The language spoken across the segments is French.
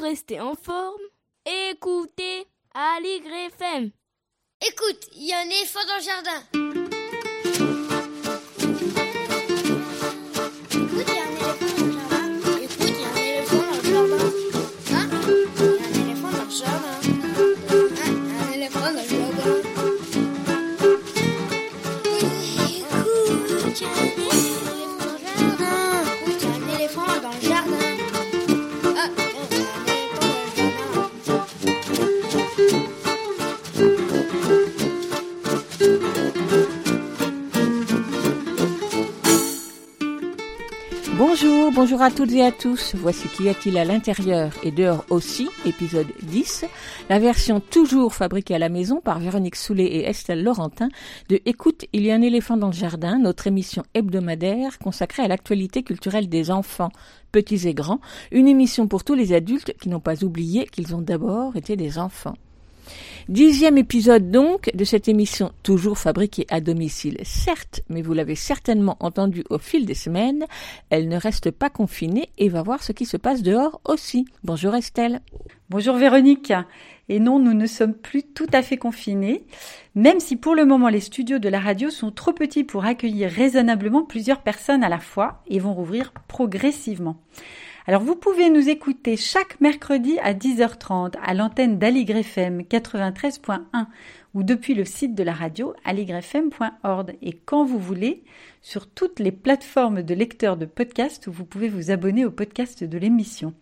rester en forme, écoutez Aligre FM. Écoute, il y a un éléphant dans le jardin. Bonjour, à toutes et à tous. Voici Qu'y a-t-il à l'intérieur et dehors aussi, épisode 10, la version toujours fabriquée à la maison par Véronique Soulet et Estelle Laurentin de Écoute, il y a un éléphant dans le jardin, notre émission hebdomadaire consacrée à l'actualité culturelle des enfants, petits et grands, une émission pour tous les adultes qui n'ont pas oublié qu'ils ont d'abord été des enfants. Dixième épisode donc de cette émission toujours fabriquée à domicile, certes, mais vous l'avez certainement entendu au fil des semaines, elle ne reste pas confinée et va voir ce qui se passe dehors aussi. Bonjour Estelle. Bonjour Véronique. Et non, nous ne sommes plus tout à fait confinés, même si pour le moment les studios de la radio sont trop petits pour accueillir raisonnablement plusieurs personnes à la fois et vont rouvrir progressivement. Alors vous pouvez nous écouter chaque mercredi à 10h30 à l'antenne d'Aligre FM 93.1 ou depuis le site de la radio aligrefm.org et quand vous voulez sur toutes les plateformes de lecteurs de podcasts vous pouvez vous abonner au podcast de l'émission.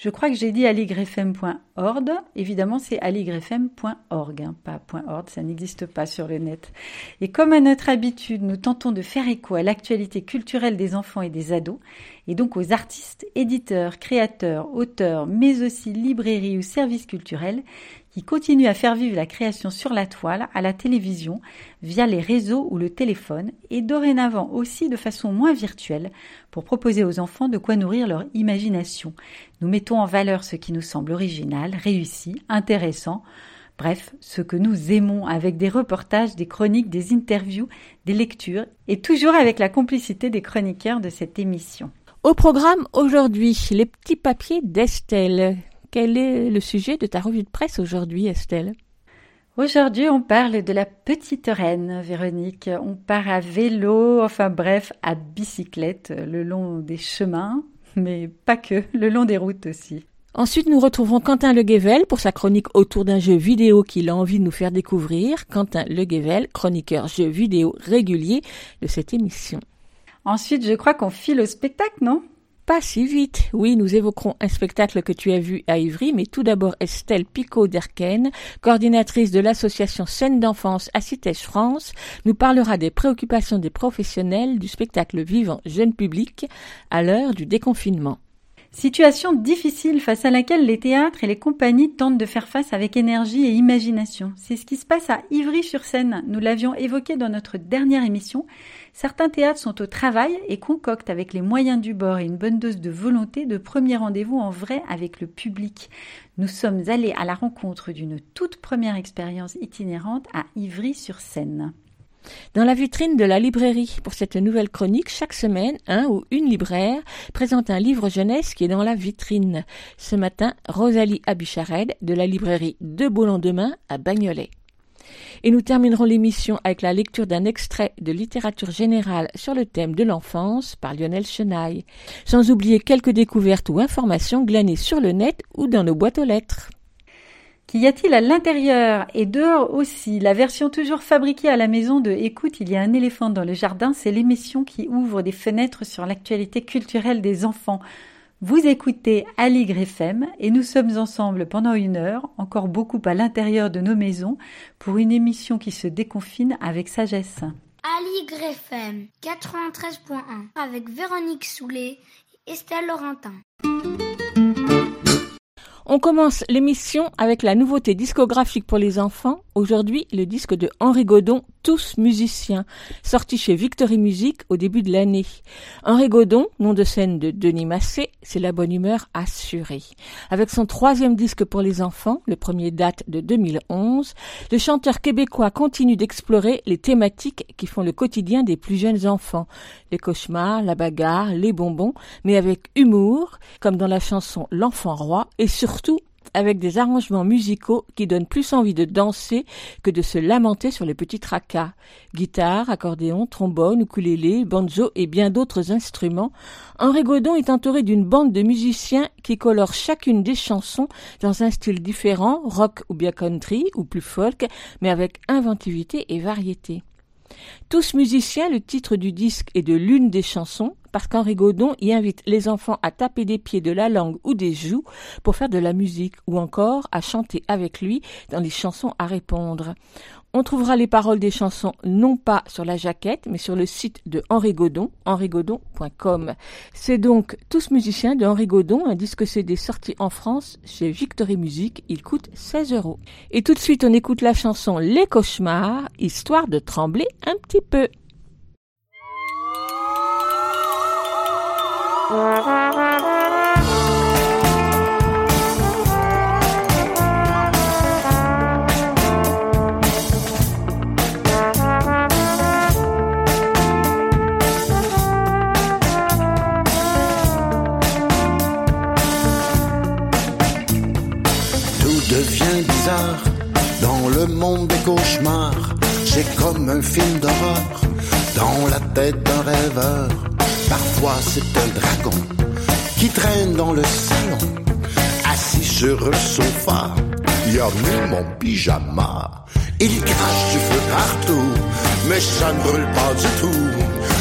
Je crois que j'ai dit aligrefm.org. Évidemment, c'est aligrefm.org, hein, pas .org, ça n'existe pas sur le net. Et comme à notre habitude, nous tentons de faire écho à l'actualité culturelle des enfants et des ados, et donc aux artistes, éditeurs, créateurs, auteurs, mais aussi librairies ou services culturels qui continuent à faire vivre la création sur la toile, à la télévision, via les réseaux ou le téléphone, et dorénavant aussi de façon moins virtuelle, pour proposer aux enfants de quoi nourrir leur imagination. Nous mettons en valeur ce qui nous semble original, réussi, intéressant, Bref, ce que nous aimons avec des reportages, des chroniques, des interviews, des lectures, et toujours avec la complicité des chroniqueurs de cette émission. Au programme aujourd'hui, les petits papiers d'Estelle. Quel est le sujet de ta revue de presse aujourd'hui, Estelle? Aujourd'hui, on parle de la petite reine, Véronique. On part à vélo, enfin bref, à bicyclette, le long des chemins, mais pas que, le long des routes aussi. Ensuite, nous retrouverons Quentin Le Guével pour sa chronique autour d'un jeu vidéo qu'il a envie de nous faire découvrir. Quentin Le Guével, chroniqueur jeu vidéo régulier de cette émission. Ensuite, je crois qu'on file au spectacle, non? Pas si vite. Oui, nous évoquerons un spectacle que tu as vu à Ivry, mais tout d'abord Estelle Picot-Derken, coordinatrice de l'association Scène d'enfance à Citège France, nous parlera des préoccupations des professionnels du spectacle vivant jeune public à l'heure du déconfinement. Situation difficile face à laquelle les théâtres et les compagnies tentent de faire face avec énergie et imagination. C'est ce qui se passe à Ivry-sur-Seine. Nous l'avions évoqué dans notre dernière émission. Certains théâtres sont au travail et concoctent avec les moyens du bord et une bonne dose de volonté de premiers rendez-vous en vrai avec le public. Nous sommes allés à la rencontre d'une toute première expérience itinérante à Ivry-sur-Seine. Dans la vitrine de la librairie, pour cette nouvelle chronique, chaque semaine, un ou une libraire présente un livre jeunesse qui est dans la vitrine. Ce matin, Rosalie Abichared de la librairie De Beau Lendemain à Bagnolet. Et nous terminerons l'émission avec la lecture d'un extrait de littérature générale sur le thème de l'enfance par Lionel Chenaille, sans oublier quelques découvertes ou informations glanées sur le net ou dans nos boîtes aux lettres. Qu'y a-t-il à l'intérieur et dehors aussi? La version toujours fabriquée à la maison de Écoute, il y a un éléphant dans le jardin, c'est l'émission qui ouvre des fenêtres sur l'actualité culturelle des enfants. Vous écoutez Aligre FM et nous sommes ensemble pendant une heure, encore beaucoup à l'intérieur de nos maisons, pour une émission qui se déconfine avec sagesse. Aligre FM 93.1 avec Véronique Soulet et Estelle Laurentin. On commence l'émission avec la nouveauté discographique pour les enfants aujourd'hui le disque de Henri Godon, Tous musiciens, sorti chez Victory Music au début de l'année. Henri Godon, nom de scène de Denis Massé, c'est la bonne humeur assurée. Avec son troisième disque pour les enfants, le premier date de 2011, le chanteur québécois continue d'explorer les thématiques qui font le quotidien des plus jeunes enfants. Les cauchemars, la bagarre, les bonbons, mais avec humour, comme dans la chanson L'enfant roi, et surtout avec des arrangements musicaux qui donnent plus envie de danser que de se lamenter sur les petits tracas. Guitare, accordéon, trombone, ukulélé, banjo et bien d'autres instruments. Henri Godon est entouré d'une bande de musiciens qui colorent chacune des chansons dans un style différent, rock ou bien country ou plus folk, mais avec inventivité et variété. Tous musiciens, le titre du disque est de l'une des chansons, parce qu'Henri Godon y invite les enfants à taper des pieds de la langue ou des joues pour faire de la musique, ou encore à chanter avec lui dans les chansons à répondre. On trouvera les paroles des chansons non pas sur la jaquette, mais sur le site de Henri Godon, henrigodon.com. C'est donc Tous musiciens de Henri Godon, un disque CD sorti en France chez Victory Music. Il coûte 16 euros. Et tout de suite, on écoute la chanson Les cauchemars, histoire de trembler un petit peu. monde des cauchemars. C'est comme un film d'horreur dans la tête d'un rêveur. Parfois c'est un dragon qui traîne dans le salon, assis sur le sofa. Il a mis mon pyjama. Il crache du feu partout, mais ça ne brûle pas du tout.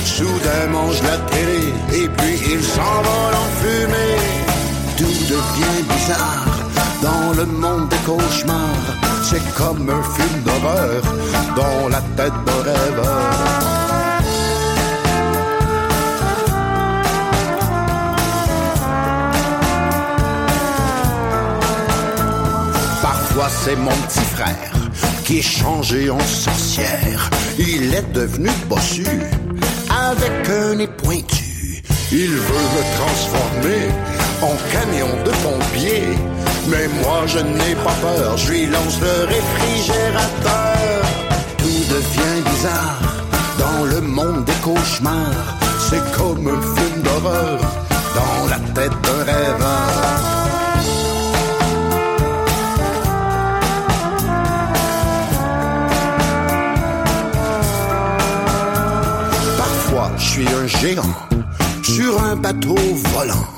Soudain mange la télé et puis il s'envole en fumée. Tout devient bizarre dans le monde des cauchemars. C'est comme un film d'horreur dans la tête d'un rêveur. Parfois c'est mon petit frère qui est changé en sorcière. Il est devenu bossu avec un nez pointu. Il veut me transformer en camion de pompier. Mais moi je n'ai pas peur, je lui lance le réfrigérateur. Tout devient bizarre dans le monde des cauchemars. C'est comme un film d'horreur dans la tête d'un rêveur. Parfois je suis un géant sur un bateau volant.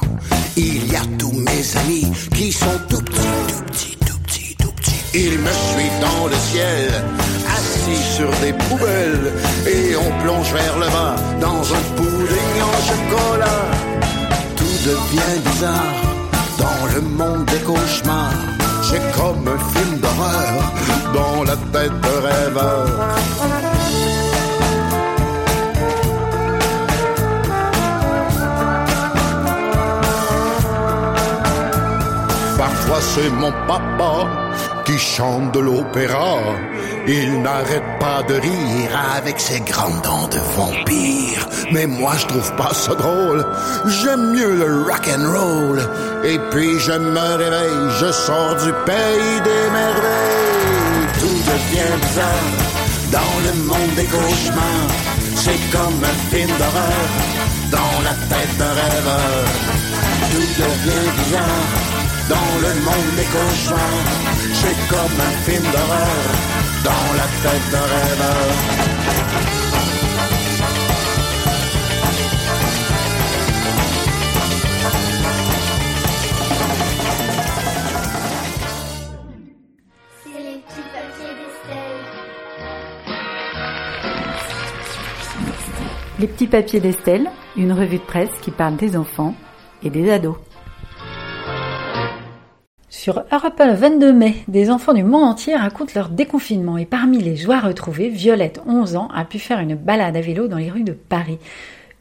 Il y a tous mes amis qui sont tout petits, tout petits, tout petits, tout petits. Ils me suivent dans le ciel, assis sur des poubelles, et on plonge vers le bas dans un pudding en chocolat. Tout devient bizarre dans le monde des cauchemars. C'est comme un film d'horreur dans la tête de rêveur. Parfois c'est mon papa qui chante de l'opéra. Il n'arrête pas de rire avec ses grandes dents de vampire. Mais moi je trouve pas ça drôle. J'aime mieux le rock and roll. Et puis je me réveille, je sors du pays des merveilles. Tout devient bizarre dans le monde des cauchemars. C'est comme un film d'horreur dans la tête d'un rêveur. Tout devient bizarre dans le monde des cauchemars. C'est comme un film d'horreur dans la tête d'un rêveur. C'est les petits papiers d'Estelle. Les petits papiers d'Estelle, une revue de presse qui parle des enfants et des ados. Sur Europe 1 le 22 mai, des enfants du monde entier racontent leur déconfinement et parmi les joies retrouvées, Violette, 11 ans, a pu faire une balade à vélo dans les rues de Paris.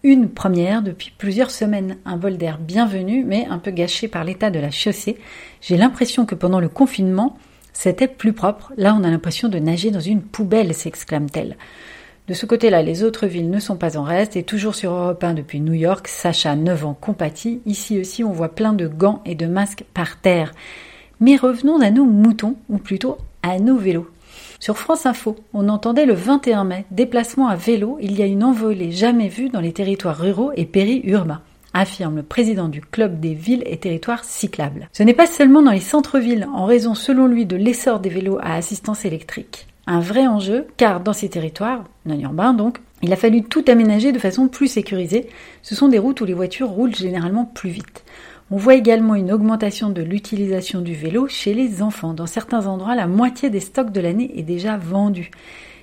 Une première depuis plusieurs semaines, un vol d'air bienvenu mais un peu gâché par l'état de la chaussée. J'ai l'impression que pendant le confinement, C'était plus propre. Là, on a l'impression de nager dans une poubelle, s'exclame-t-elle. De ce côté-là, les autres villes ne sont pas en reste et toujours sur Europe 1 depuis New York, Sacha, 9 ans, compatit. Ici aussi, on voit plein de gants et de masques par terre. Mais revenons à nos moutons, ou plutôt à nos vélos. Sur France Info, on entendait le 21 mai, déplacement à vélo, il y a une envolée jamais vue dans les territoires ruraux et périurbains affirme le président du club des villes et territoires cyclables. Ce n'est pas seulement dans les centres-villes, en raison selon lui de l'essor des vélos à assistance électrique un vrai enjeu, car dans ces territoires, non urbains donc, il a fallu tout aménager de façon plus sécurisée. Ce sont des routes où les voitures roulent généralement plus vite. On voit également une augmentation de l'utilisation du vélo chez les enfants. Dans certains endroits, la moitié des stocks de l'année est déjà vendue.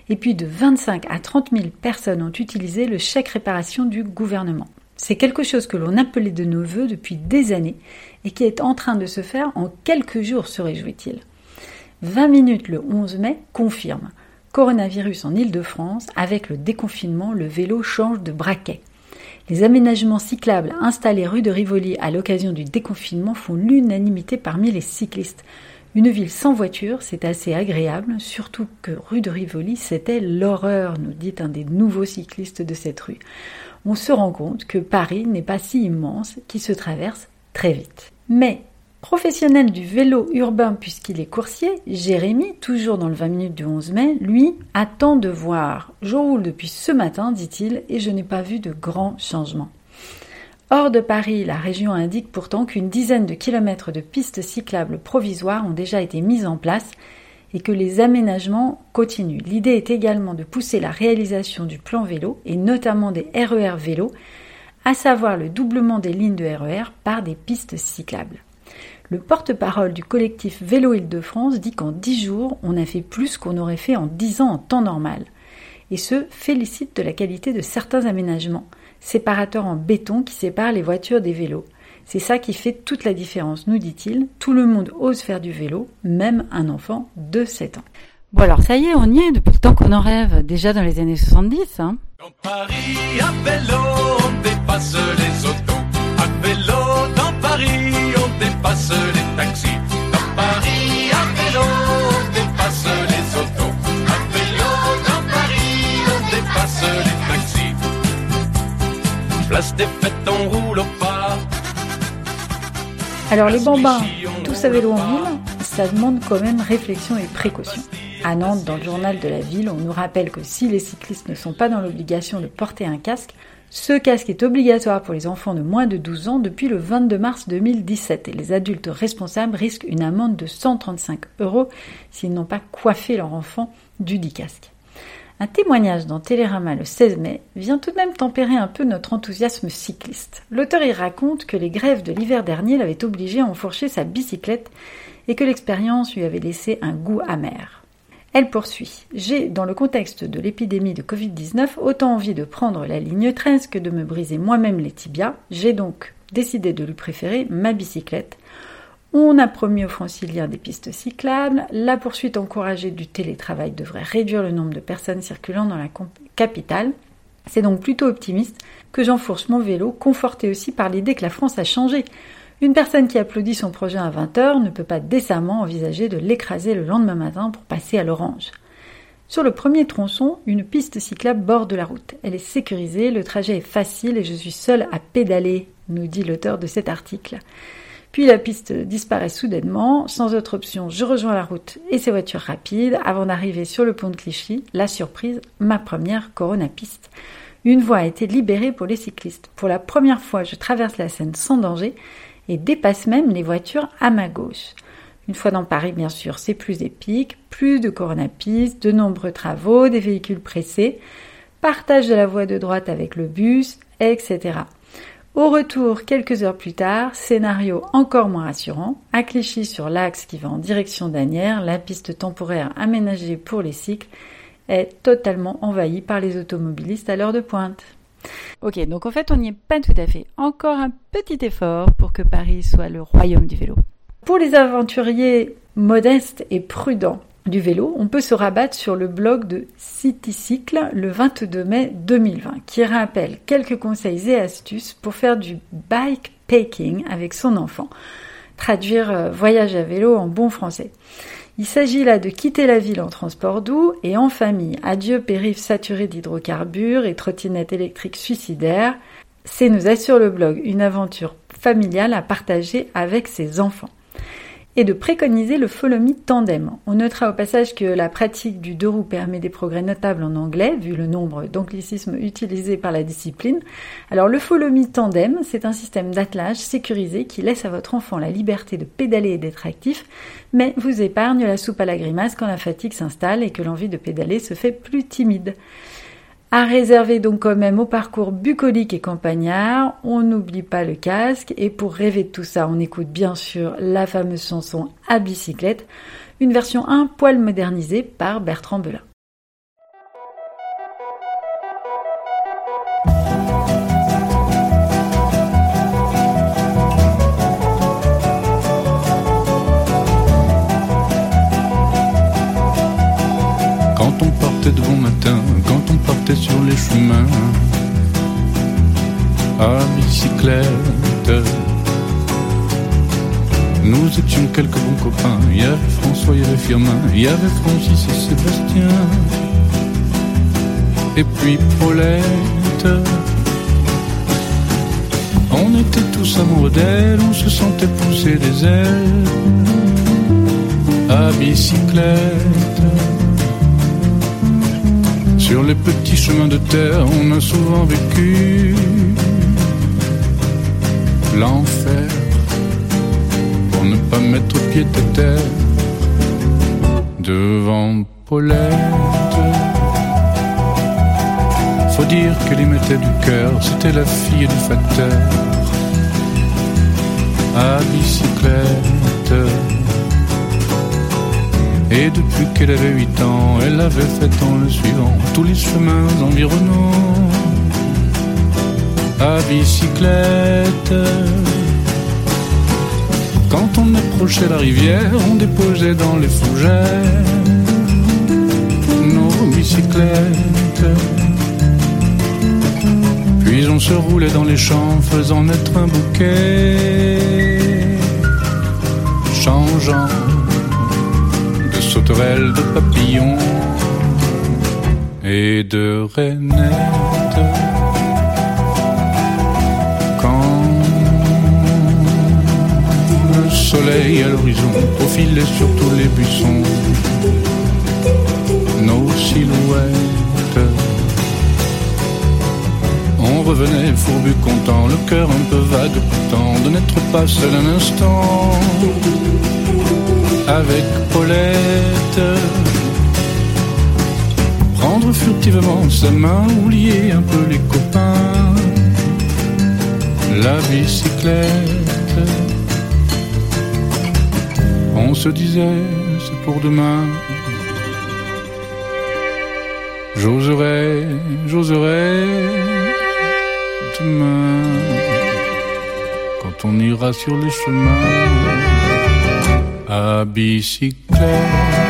Et puis de 25 à 30 000 personnes ont utilisé le chèque réparation du gouvernement. C'est quelque chose que l'on appelait de nos voeux depuis des années et qui est en train de se faire en quelques jours, se réjouit-il. 20 minutes le 11 mai confirme. Coronavirus en Ile-de-France, avec le déconfinement, le vélo change de braquet. Les aménagements cyclables installés rue de Rivoli à l'occasion du déconfinement font l'unanimité parmi les cyclistes. Une ville sans voiture, c'est assez agréable, surtout que rue de Rivoli, c'était l'horreur, nous dit un des nouveaux cyclistes de cette rue. On se rend compte que Paris n'est pas si immense, qu'il se traverse très vite. Mais Professionnel du vélo urbain puisqu'il est coursier, Jérémy, toujours dans le 20 minutes du 11 mai, lui, attend de voir. Je roule depuis ce matin, dit-il, et je n'ai pas vu de grands changements. Hors de Paris, la région indique pourtant qu'une dizaine de kilomètres de pistes cyclables provisoires ont déjà été mises en place et que les aménagements continuent. L'idée est également de pousser la réalisation du plan vélo et notamment des RER e vélo, à savoir le doublement des lignes de RER e par des pistes cyclables. Le porte-parole du collectif Vélo Île-de-France dit qu'en 10 jours, on a fait plus qu'on aurait fait en 10 ans en temps normal. Et se félicite de la qualité de certains aménagements, séparateurs en béton qui séparent les voitures des vélos. C'est ça qui fait toute la différence, nous dit-il. Tout le monde ose faire du vélo, même un enfant de 7 ans. Bon alors ça y est, on y est depuis le temps qu'on en rêve, déjà dans les années 70. Hein. Dans Paris, à vélo, on dépasse les À vélo, dans Paris, dépasse les taxis. Dans Paris, à vélo, on dépasse les autos. À vélo, dans Paris, on dépasse les taxis. Place des fêtes, on roule au pas. Alors les bambins, tous à vélo en ville, ça demande quand même réflexion et précaution. À Nantes, dans le journal de la ville, on nous rappelle que si les cyclistes ne sont pas dans l'obligation de porter un casque, ce casque est obligatoire pour les enfants de moins de 12 ans depuis le 22 mars 2017 et les adultes responsables risquent une amende de 135 euros s'ils n'ont pas coiffé leur enfant du dit casque. Un témoignage dans Télérama le 16 mai vient tout de même tempérer un peu notre enthousiasme cycliste. L'auteur y raconte que les grèves de l'hiver dernier l'avaient obligé à enfourcher sa bicyclette et que l'expérience lui avait laissé un goût amer. Elle poursuit. J'ai, dans le contexte de l'épidémie de Covid-19, autant envie de prendre la ligne 13 que de me briser moi-même les tibias. J'ai donc décidé de lui préférer ma bicyclette. On a promis aux franciliens des pistes cyclables. La poursuite encouragée du télétravail devrait réduire le nombre de personnes circulant dans la capitale. C'est donc plutôt optimiste que j'enfourche mon vélo, conforté aussi par l'idée que la France a changé. Une personne qui applaudit son projet à 20h ne peut pas décemment envisager de l'écraser le lendemain matin pour passer à l'orange. Sur le premier tronçon, une piste cyclable borde la route. Elle est sécurisée, le trajet est facile et je suis seule à pédaler, nous dit l'auteur de cet article. Puis la piste disparaît soudainement, sans autre option, je rejoins la route et ses voitures rapides avant d'arriver sur le pont de Clichy. La surprise, ma première Corona piste. Une voie a été libérée pour les cyclistes. Pour la première fois, je traverse la Seine sans danger et dépasse même les voitures à ma gauche. Une fois dans Paris, bien sûr, c'est plus épique, plus de coronapistes, de nombreux travaux, des véhicules pressés, partage de la voie de droite avec le bus, etc. Au retour, quelques heures plus tard, scénario encore moins rassurant. À sur l'axe qui va en direction d'Anières, la piste temporaire aménagée pour les cycles est totalement envahie par les automobilistes à l'heure de pointe. Ok, donc en fait, on n'y est pas tout à fait. Encore un petit effort pour que Paris soit le royaume du vélo. Pour les aventuriers modestes et prudents du vélo, on peut se rabattre sur le blog de CityCycle le 22 mai 2020, qui rappelle quelques conseils et astuces pour faire du bike packing avec son enfant. Traduire euh, voyage à vélo en bon français. Il s'agit là de quitter la ville en transport doux et en famille. Adieu périph' saturé d'hydrocarbures et trottinettes électriques suicidaires. C'est, nous assure le blog, une aventure familiale à partager avec ses enfants et de préconiser le follow tandem. On notera au passage que la pratique du deux roues permet des progrès notables en anglais, vu le nombre d'anglicismes utilisés par la discipline. Alors le follow tandem, c'est un système d'attelage sécurisé qui laisse à votre enfant la liberté de pédaler et d'être actif, mais vous épargne la soupe à la grimace quand la fatigue s'installe et que l'envie de pédaler se fait plus timide. À réserver donc quand même au parcours bucolique et campagnard, on n'oublie pas le casque et pour rêver de tout ça, on écoute bien sûr la fameuse chanson à bicyclette, une version un poil modernisée par Bertrand Belin. Quand on partait de sur les chemins, à bicyclette. Nous étions quelques bons copains. Il y avait François, il y avait Firmin, il y avait Francis et Sébastien. Et puis Paulette. On était tous amoureux d'elle, on se sentait pousser des ailes à bicyclette. Sur les petits chemins de terre, on a souvent vécu l'enfer pour ne pas mettre pied à terre devant Paulette. Faut dire qu'elle y mettait du cœur, c'était la fille du facteur à bicyclette. Et depuis qu'elle avait 8 ans, elle avait fait en le suivant tous les chemins environnants à bicyclette. Quand on approchait la rivière, on déposait dans les fougères nos bicyclettes. Puis on se roulait dans les champs, faisant naître un bouquet, changeant sauterelles, de papillons et de rainettes. Quand le soleil à l'horizon profilait sur tous les buissons, nos silhouettes. On revenait fourbu content, le cœur un peu vague pourtant, de n'être pas seul un instant avec Paulette. Prendre furtivement sa main, oublier un peu les copains, la bicyclette. On se disait, c'est pour demain. J'oserais, j'oserais demain, quand on ira sur les chemins à bicyclette.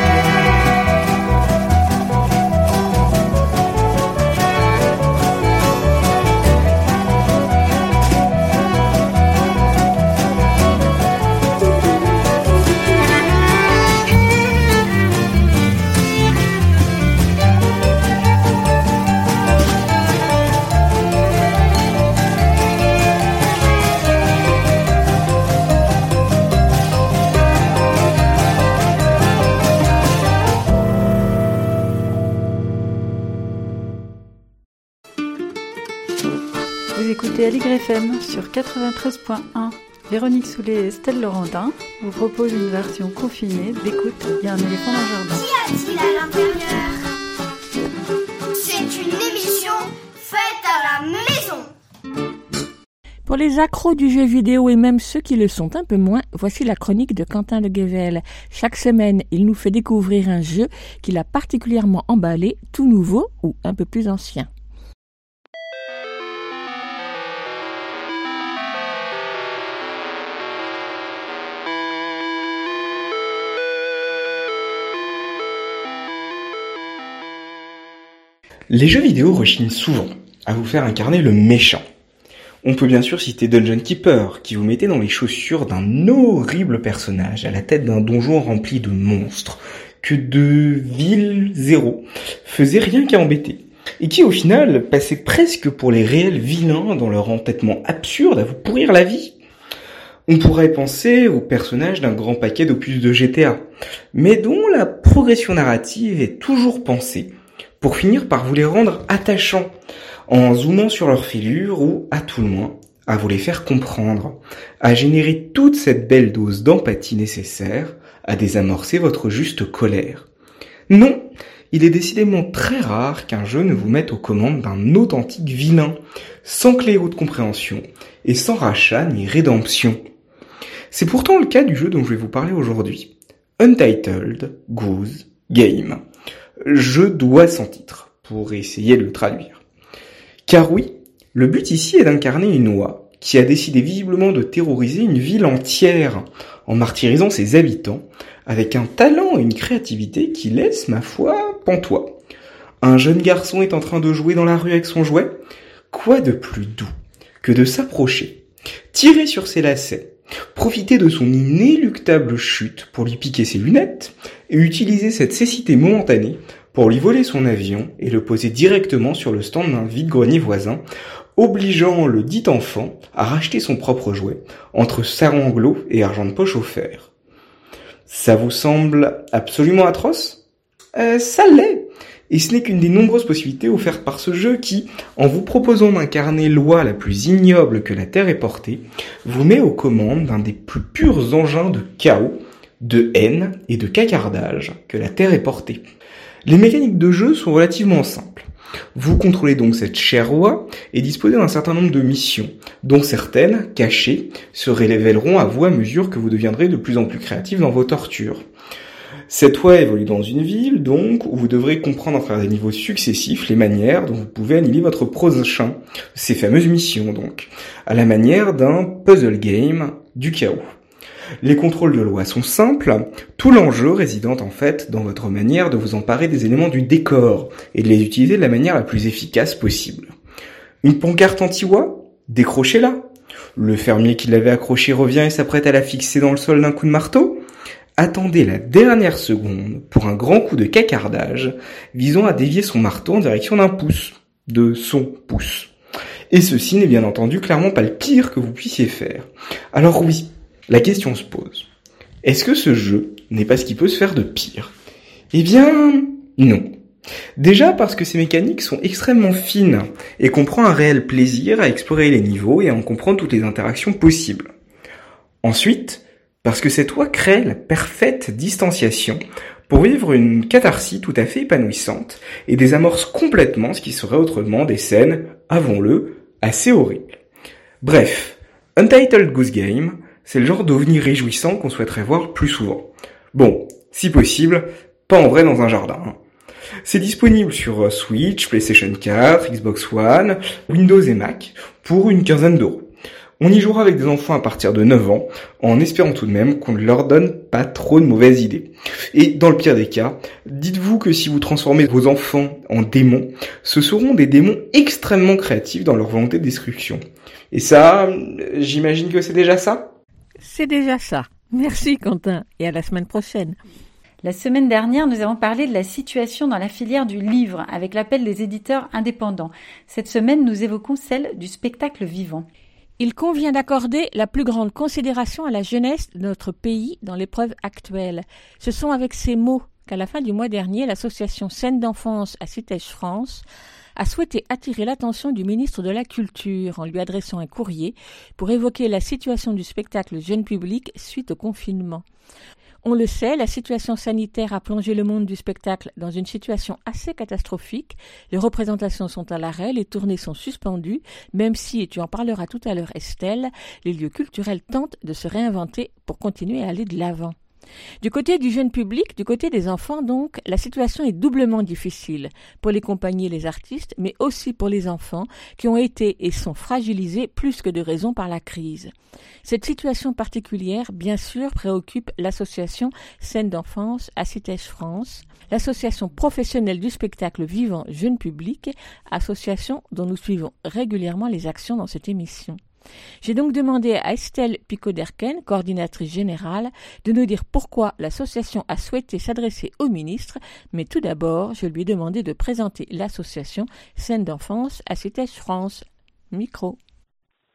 FM sur 93.1. Véronique Soulet et Estelle Laurentin vous proposent une version confinée d'écoute Il y a un éléphant dans le jardin. Qu'y a-t-il à l'intérieur? C'est une émission faite à la maison. Pour les accros du jeu vidéo et même ceux qui le sont un peu moins, voici la chronique de Quentin Le Guevel. Chaque semaine, il nous fait découvrir un jeu qu'il a particulièrement emballé, tout nouveau ou un peu plus ancien. Les jeux vidéo rechignent souvent à vous faire incarner le méchant. On peut bien sûr citer Dungeon Keeper, qui vous mettait dans les chaussures d'un horrible personnage à la tête d'un donjon rempli de monstres, que de ville zéro faisait rien qu'à embêter, et qui au final passait presque pour les réels vilains dans leur entêtement absurde à vous pourrir la vie. On pourrait penser au personnage d'un grand paquet d'opus de GTA, mais dont la progression narrative est toujours pensée, pour finir par vous les rendre attachants, en zoomant sur leur figure ou, à tout le moins, à vous les faire comprendre, à générer toute cette belle dose d'empathie nécessaire à désamorcer votre juste colère. Non, il est décidément très rare qu'un jeu ne vous mette aux commandes d'un authentique vilain, sans clé haute compréhension et sans rachat ni rédemption. C'est pourtant le cas du jeu dont je vais vous parler aujourd'hui. Untitled Goose Game. Je dois son titre, pour essayer de le traduire. Car oui, le but ici est d'incarner une oie qui a décidé visiblement de terroriser une ville entière en martyrisant ses habitants, avec un talent et une créativité qui laissent, ma foi, pantois. Un jeune garçon est en train de jouer dans la rue avec son jouet. Quoi de plus doux que de s'approcher, tirer sur ses lacets, profiter de son inéluctable chute pour lui piquer ses lunettes, et utiliser cette cécité momentanée pour lui voler son avion et le poser directement sur le stand d'un vide-grenier voisin, obligeant le dit enfant à racheter son propre jouet entre sarrau anglo et argent de poche offert. Ça vous semble absolument atroce? Euh, Ça l'est et ce n'est qu'une des nombreuses possibilités offertes par ce jeu qui, en vous proposant d'incarner l'oie la plus ignoble que la Terre ait portée, vous met aux commandes d'un des plus purs engins de chaos, de haine et de cacardage que la Terre ait porté. Les mécaniques de jeu sont relativement simples. Vous contrôlez donc cette chère oie et disposez d'un certain nombre de missions, dont certaines, cachées, se révéleront à vous à mesure que vous deviendrez de plus en plus créatif dans vos tortures. Cette oie évolue dans une ville, donc, où vous devrez comprendre à travers des niveaux successifs les manières dont vous pouvez annihiler votre prochain, ces fameuses missions, donc, à la manière d'un puzzle game du chaos. Les contrôles de loi sont simples, tout l'enjeu résidant en fait dans votre manière de vous emparer des éléments du décor et de les utiliser de la manière la plus efficace possible. Une pancarte anti-oie? Décrochez-la. Le fermier qui l'avait accrochée revient et s'apprête à la fixer dans le sol d'un coup de marteau Attendez la dernière seconde pour un grand coup de cacardage visant à dévier son marteau en direction d'un pouce, de son pouce. Et ceci n'est bien entendu clairement pas le pire que vous puissiez faire. Alors oui, la question se pose. Est-ce que ce jeu n'est pas ce qui peut se faire de pire? Eh bien, non. Déjà parce que ces mécaniques sont extrêmement fines et qu'on prend un réel plaisir à explorer les niveaux et à en comprendre toutes les interactions possibles. Ensuite, parce que cette loi crée la parfaite distanciation pour vivre une catharsis tout à fait épanouissante et désamorce complètement ce qui serait autrement des scènes, avons-le, assez horribles. Bref, Untitled Goose Game, c'est le genre d'ovni réjouissant qu'on souhaiterait voir plus souvent. Bon, si possible, pas en vrai dans un jardin. C'est disponible sur Switch, PlayStation 4, Xbox One, Windows et Mac pour une quinzaine d'euros. On y jouera avec des enfants à partir de 9 ans, en espérant tout de même qu'on ne leur donne pas trop de mauvaises idées. Et dans le pire des cas, dites-vous que si vous transformez vos enfants en démons, ce seront des démons extrêmement créatifs dans leur volonté de destruction. Et ça, j'imagine que c'est déjà ça? C'est déjà ça. Merci Quentin, et à la semaine prochaine. La semaine dernière, nous avons parlé de la situation dans la filière du livre avec l'appel des éditeurs indépendants. Cette semaine, nous évoquons celle du spectacle vivant. Il convient d'accorder la plus grande considération à la jeunesse de notre pays dans l'épreuve actuelle. Ce sont avec ces mots qu'à la fin du mois dernier, l'association Scène d'enfance à Citège France a souhaité attirer l'attention du ministre de la Culture en lui adressant un courrier pour évoquer la situation du spectacle jeune public suite au confinement. On le sait, la situation sanitaire a plongé le monde du spectacle dans une situation assez catastrophique. Les représentations sont à l'arrêt, les tournées sont suspendues, même si, et tu en parleras tout à l'heure Estelle, les lieux culturels tentent de se réinventer pour continuer à aller de l'avant. Du côté du jeune public, du côté des enfants donc, la situation est doublement difficile pour les compagnies et les artistes, mais aussi pour les enfants qui ont été et sont fragilisés plus que de raison par la crise. Cette situation particulière, bien sûr, préoccupe l'association Scène d'enfance à France, l'association professionnelle du spectacle vivant jeune public, association dont nous suivons régulièrement les actions dans cette émission. J'ai donc demandé à Estelle Picot-Derken, coordinatrice générale, de nous dire pourquoi l'association a souhaité s'adresser au ministre, mais tout d'abord, je lui ai demandé de présenter l'association Scène d'enfance à CITES France. Micro.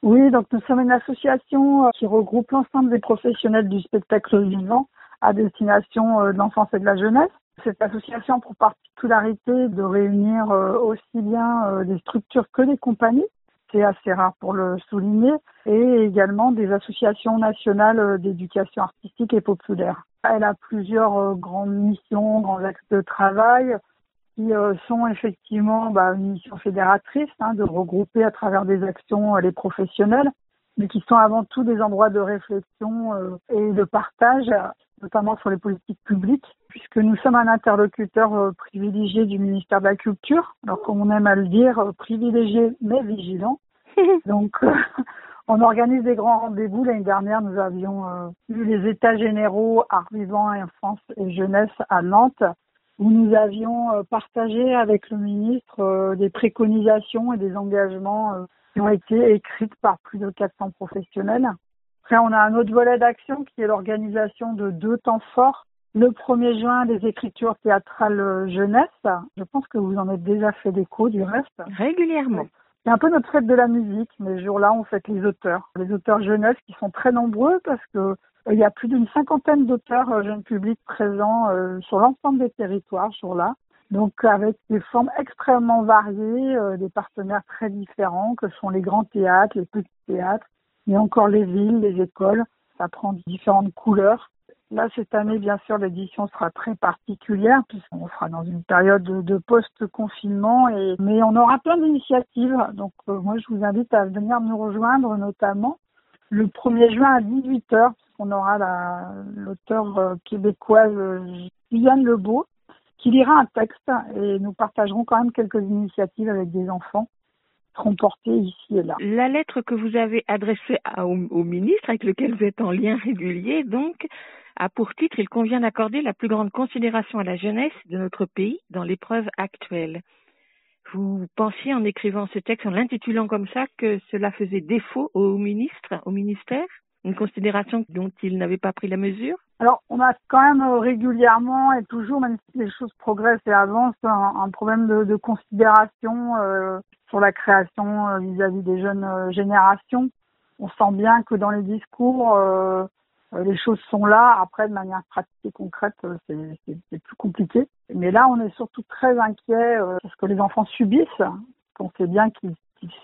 Oui, donc nous sommes une association euh, qui regroupe l'ensemble des professionnels du spectacle vivant à destination euh, de l'enfance et de la jeunesse. Cette association a pour particularité de réunir euh, aussi bien des structures que des compagnies c'est assez rare pour le souligner, et également des associations nationales euh, d'éducation artistique et populaire. Elle a plusieurs euh, grandes missions, grands axes de travail qui euh, sont effectivement bah, une mission fédératrice, hein, de regrouper à travers des actions les professionnels, mais qui sont avant tout des endroits de réflexion et de partage, notamment sur les politiques publiques, puisque nous sommes un interlocuteur privilégié du ministère de la Culture, alors comme on aime à le dire, privilégié mais vigilant, Donc, euh, on organise des grands rendez-vous. L'année dernière, nous avions euh, eu les états généraux art vivant, enfance et jeunesse à Nantes, où nous avions euh, partagé avec le ministre des préconisations et des engagements qui ont été écrits par plus de 400 professionnels. Après, on a un autre volet d'action qui est l'organisation de deux temps forts. Le 1er juin, des écritures théâtrales jeunesse. Je pense que vous en avez déjà fait d'écho du reste. Régulièrement. C'est un peu notre fête de la musique, mais ce jour-là, on fête les auteurs. Les auteurs jeunesse qui sont très nombreux parce que euh, il y a plus d'une cinquantaine d'auteurs euh, jeunes publics présents euh, sur l'ensemble des territoires ce jour-là. Donc avec des formes extrêmement variées, des partenaires très différents que sont les grands théâtres, les petits théâtres, mais encore les villes, les écoles. Ça prend différentes couleurs. Là, cette année, bien sûr, l'édition sera très particulière puisqu'on sera dans une période de, post-confinement, mais on aura plein d'initiatives. Donc, euh, moi, je vous invite à venir nous rejoindre, notamment le 1er juin à 18h, puisqu'on aura l'auteur euh, québécoise Juliane Lebeau qui lira un texte et nous partagerons quand même quelques initiatives avec des enfants seront portées ici et là. La lettre que vous avez adressée au, au ministre, avec lequel vous êtes en lien régulier, donc, a pour titre Il convient d'accorder la plus grande considération à la jeunesse de notre pays dans l'épreuve actuelle. Vous pensiez en écrivant ce texte, en l'intitulant comme ça, que cela faisait défaut au ministre, au ministère? Une considération dont il n'avait pas pris la mesure? Alors, on a quand même euh, régulièrement et toujours, même si les choses progressent et avancent, un, problème de, considération euh, sur la création euh, vis-à-vis des jeunes générations. On sent bien que dans les discours, euh, les choses sont là. Après, de manière pratique et concrète, euh, c'est plus compliqué. Mais là, on est surtout très inquiet euh, parce que les enfants subissent. On sait bien qu'ils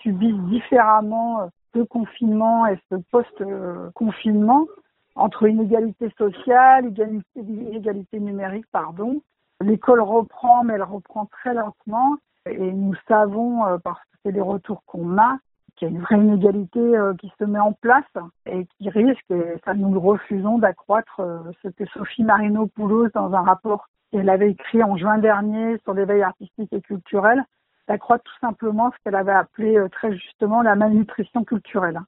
subissent différemment ce confinement et ce post-confinement entre inégalité sociale, égalité, inégalité numérique, pardon. L'école reprend, mais elle reprend très lentement. Et nous savons, parce que c'est les retours qu'on a, qu'il y a une vraie inégalité euh, qui se met en place et qui risque, et ça nous refusons, d'accroître euh, ce que Sophie Marino-Poulos, dans un rapport qu'elle avait écrit en juin dernier sur l'éveil artistique et culturel, d'accroître tout simplement ce qu'elle avait appelé euh, très justement la malnutrition culturelle.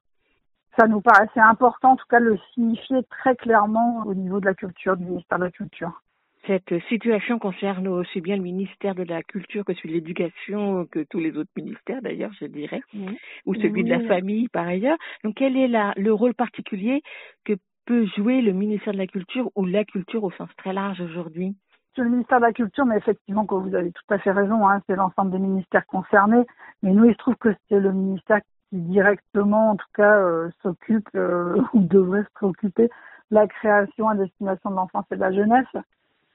Ça nous paraissait important, en tout cas, de le signifier très clairement au niveau de la culture, du ministère de la Culture. Cette situation concerne aussi bien le ministère de la Culture que celui de l'Éducation, que tous les autres ministères d'ailleurs, je dirais, ou celui de la famille par ailleurs. Donc quel est la, le rôle particulier que peut jouer le ministère de la Culture ou la culture au sens très large aujourd'hui? Sur le ministère de la Culture, mais effectivement, que vous avez tout à fait raison, hein, c'est l'ensemble des ministères concernés. Mais nous, il se trouve que c'est le ministère qui directement, en tout cas, euh, s'occupe euh, ou devrait se préoccuper de la création à destination de l'enfance et de la jeunesse.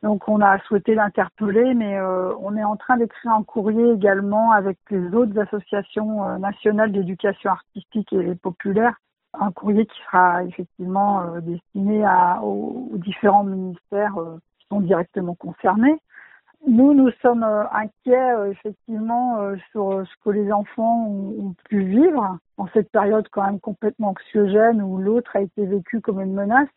Donc on a souhaité l'interpeller, mais euh, on est en train d'écrire un courrier également avec les autres associations euh, nationales d'éducation artistique et populaire, un courrier qui sera effectivement euh, destiné à, aux, différents ministères qui sont directement concernés. Nous, nous sommes inquiets effectivement sur ce que les enfants ont, ont, pu vivre en cette période quand même complètement anxiogène où l'autre a été vécu comme une menace.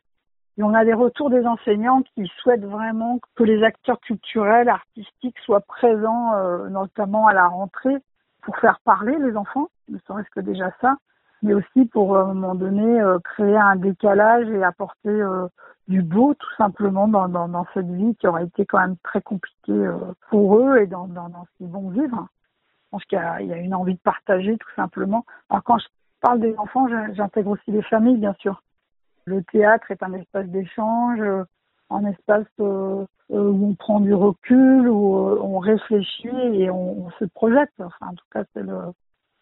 Et on a des retours des enseignants qui souhaitent vraiment que les acteurs culturels, artistiques soient présents, euh, notamment à la rentrée, pour faire parler les enfants, ne serait-ce que déjà ça, mais aussi pour à un moment donné euh, créer un décalage et apporter euh, du beau tout simplement dans, cette vie qui aurait été quand même très compliquée euh, pour eux et dans ce qu'ils vont vivre. Je pense qu'il y, y, a une envie de partager tout simplement. Alors quand je parle des enfants, j'intègre aussi les familles bien sûr. Le théâtre est un espace d'échange, un espace où on prend du recul, où on réfléchit et on, se projette. Enfin, en tout cas, c'est le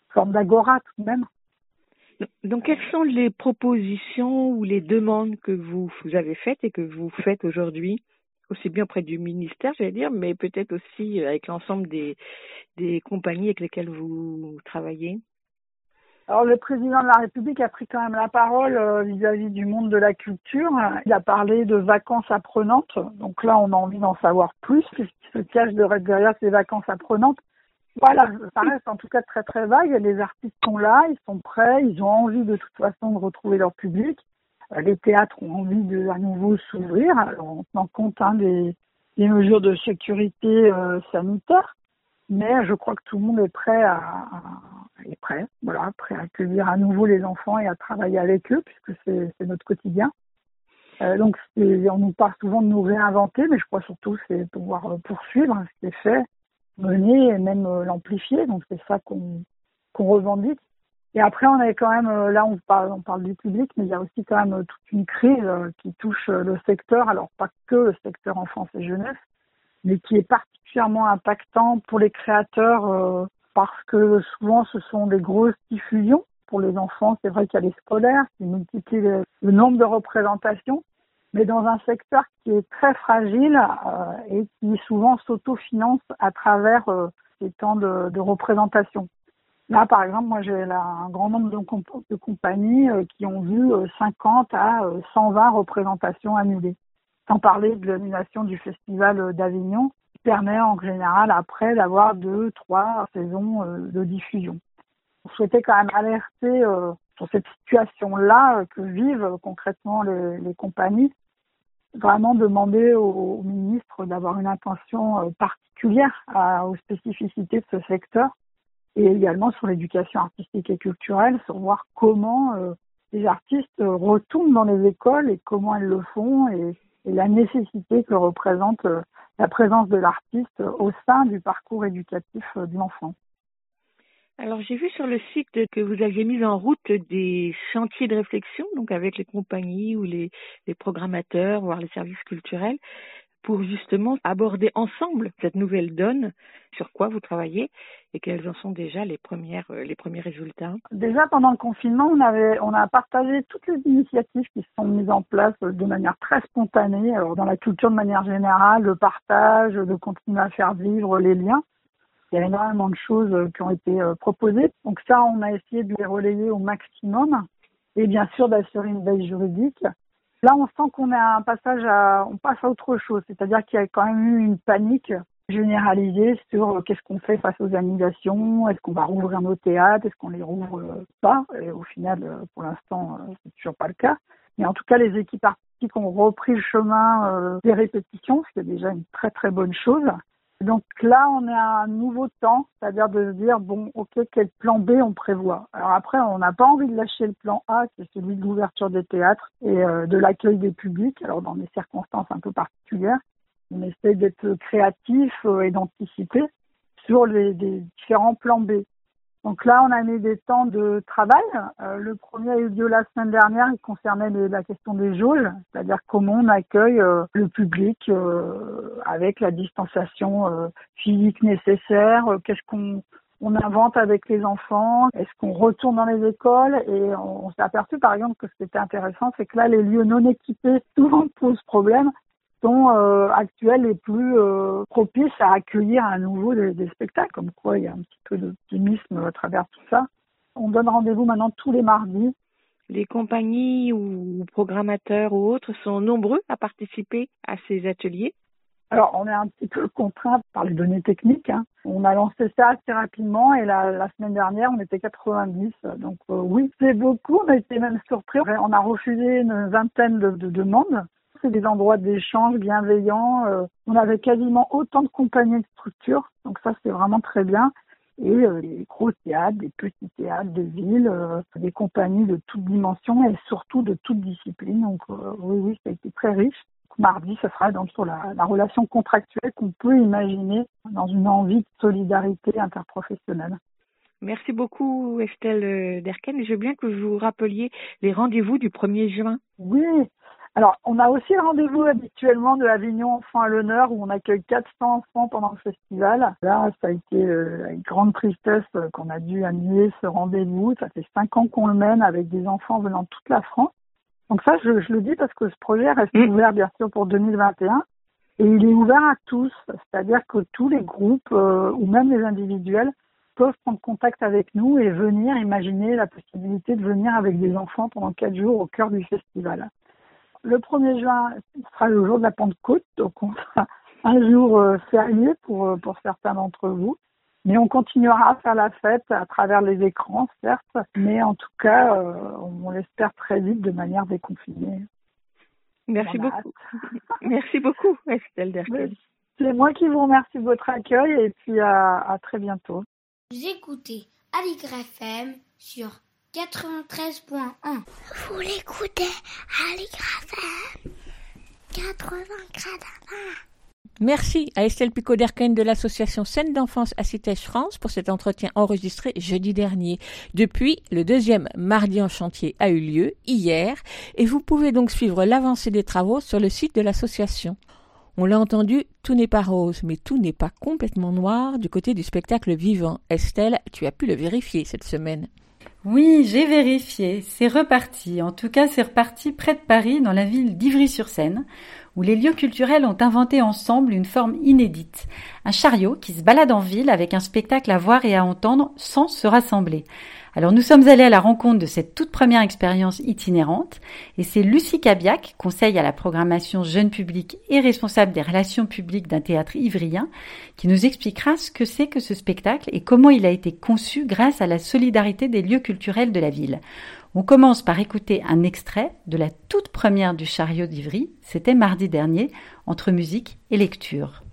forme d'agora tout de même. Donc, quelles sont les propositions ou les demandes que vous, vous avez faites et que vous faites aujourd'hui, aussi bien auprès du ministère, j'allais dire, mais peut-être aussi avec l'ensemble des compagnies avec lesquelles vous travaillez alors le président de la République a pris quand même la parole vis-à-vis -vis du monde de la culture. Il a parlé de vacances apprenantes. Donc là, on a envie d'en savoir plus, puisqu'il se cache derrière ces vacances apprenantes. Voilà, ça reste en tout cas très très vague. Les artistes sont là, ils sont prêts, ils ont envie de toute façon de retrouver leur public. Euh, les théâtres ont envie de à nouveau s'ouvrir, en tenant compte hein, des, des, mesures de sécurité euh, sanitaire. Mais je crois que tout le monde est prêt à, à, est prêt, voilà, prêt à accueillir à nouveau les enfants et à travailler avec eux, puisque c'est notre quotidien. Euh, donc on nous parle souvent de nous réinventer, mais je crois surtout c'est pouvoir euh, poursuivre ce qui est fait mener et même euh, l'amplifier. Donc c'est ça qu'on qu'on revendique. Et après, on est quand même, là, on parle, on parle du public, mais il y a aussi quand même toute une crise qui touche le secteur, alors pas que le secteur enfance et jeunesse, mais qui est particulièrement impactant pour les créateurs parce que souvent ce sont des grosses diffusions. Pour les enfants, c'est vrai qu'il y a les scolaires qui multiplient le, nombre de représentations, mais dans un secteur qui est très fragile euh, et qui souvent s'autofinance à travers euh, ces temps de, représentation. Là, par exemple, moi j'ai un grand nombre de, comp de compagnies euh, qui ont vu 50 à 120 représentations annulées. Sans parler de l'annulation du festival d'Avignon, permet en général après d'avoir deux, trois saisons de diffusion. On souhaitait quand même alerter sur cette situation-là que vivent concrètement les, compagnies vraiment demander au, ministre d'avoir une attention euh, particulière aux spécificités de ce secteur et également sur l'éducation artistique et culturelle, sur voir comment euh, les artistes retournent dans les écoles et comment elles le font et, et la nécessité que représente euh, la présence de l'artiste au sein du parcours éducatif de l'enfant. Alors j'ai vu sur le site que vous aviez mis en route des chantiers de réflexion, donc avec les compagnies ou les, les programmateurs, voire les services culturels, pour justement aborder ensemble cette nouvelle donne, sur quoi vous travaillez et quels en sont déjà les premières les premiers résultats. Déjà pendant le confinement, on avait on a partagé toutes les initiatives qui sont mises en place de manière très spontanée. Alors dans la culture de manière générale, le partage, de continuer à faire vivre les liens. Il y a énormément de choses euh, qui ont été euh, proposées. Donc ça, on a essayé de les relayer au maximum et bien sûr d'assurer une veille juridique. Là, on sent qu'on un passage à, on passe à autre chose, c'est-à-dire qu'il y a quand même eu une panique généralisée sur euh, qu'est-ce qu'on fait face aux annulations, est-ce qu'on va rouvrir nos théâtres, est-ce qu'on les rouvre pas? Et au final, pour l'instant, c'est toujours pas le cas. Mais en tout cas, les équipes artistiques ont repris le chemin des répétitions, ce qui est déjà une très très bonne chose. Donc là, on a un nouveau temps, c'est-à-dire de se dire, bon, ok, quel plan B on prévoit Alors après, on n'a pas envie de lâcher le plan A, qui est celui de l'ouverture des théâtres et euh, de l'accueil des publics, alors dans des circonstances un peu particulières. On essaie d'être créatif euh, et d'anticiper sur les différents plans B. Donc là, on a mis des temps de travail. Euh, le premier a eu lieu la semaine dernière. Il concernait la question des jauges, c'est-à-dire comment on accueille euh, le public euh, avec la distanciation physique nécessaire. Qu'est-ce qu'on on invente avec les enfants? Est-ce qu'on retourne dans les écoles? Et on, on s'est aperçu, par exemple, que ce qui était intéressant, c'est que là, les lieux non équipés souvent posent problème sont euh, actuels et plus euh, propices à accueillir à nouveau des, des, spectacles, comme quoi il y a un petit peu d'optimisme à travers tout ça. On donne rendez-vous maintenant tous les mardis. Les compagnies ou programmateurs ou autres sont nombreux à participer à ces ateliers Alors, on est un petit peu contraint par les données techniques. Hein. On a lancé ça assez rapidement et la, la semaine dernière, on était 90. Donc euh, oui, c'est beaucoup. On a été même surpris. On a refusé une vingtaine de, de demandes. C'est des endroits d'échange bienveillants. Euh, on avait quasiment autant de compagnies de structures. Donc ça, c'est vraiment très bien. Et euh, les gros théâtres, des petits théâtres de ville, euh, des compagnies de toutes dimensions et surtout de toutes disciplines. Donc oui, oui, ça a été très riche mardi, ce sera donc sur la, la relation contractuelle qu'on peut imaginer dans une envie de solidarité interprofessionnelle. Merci beaucoup Estelle Derken. Je veux bien que vous rappeliez les rendez-vous du 1er juin. Oui, alors, on a aussi le rendez-vous habituellement de Avignon Enfants à l'honneur où on accueille 400 enfants pendant le festival. Là, ça a été euh, avec grande tristesse euh, qu'on a dû annuler ce rendez-vous. Ça fait cinq ans qu'on le mène avec des enfants venant de toute la France. Donc ça, je, je, le dis parce que ce projet reste mmh. ouvert bien sûr pour 2021 et il est ouvert à tous, c'est-à-dire que tous les groupes euh, ou même les individuels peuvent prendre contact avec nous et venir imaginer la possibilité de venir avec des enfants pendant quatre jours au cœur du festival. Le 1er juin sera le jour de la Pentecôte, donc on sera un jour euh, férié pour, euh, pour certains d'entre vous. Mais on continuera à faire la fête à travers les écrans, certes, mais en tout cas, euh, on l'espère très vite de manière déconfinée. Merci beaucoup. Merci beaucoup, Estelle Derkel. C'est moi qui vous remercie de votre accueil et puis à, à très bientôt. Vous écoutez Aligre FM sur 93.1. Vous l'écoutez Aligre FM 80 Merci à Estelle Picot-Derken de l'association Scène d'enfance à France pour cet entretien enregistré jeudi dernier. Depuis, le deuxième mardi en chantier a eu lieu hier et vous pouvez donc suivre l'avancée des travaux sur le site de l'association. On l'a entendu, tout n'est pas rose, mais tout n'est pas complètement noir du côté du spectacle vivant. Estelle, tu as pu le vérifier cette semaine. Oui, j'ai vérifié. C'est reparti. En tout cas, c'est reparti près de Paris, dans la ville d'Ivry-sur-Seine, où les lieux culturels ont inventé ensemble une forme inédite, un chariot qui se balade en ville avec un spectacle à voir et à entendre sans se rassembler. Alors nous sommes allés à la rencontre de cette toute première expérience itinérante et c'est Lucie Cabiac, conseil à la programmation jeune public et responsable des relations publiques d'un théâtre ivrien, qui nous expliquera ce que c'est que ce spectacle et comment il a été conçu grâce à la solidarité des lieux culturels de la ville. On commence par écouter un extrait de la toute première du chariot d'Ivry, c'était mardi dernier, entre musique et lecture.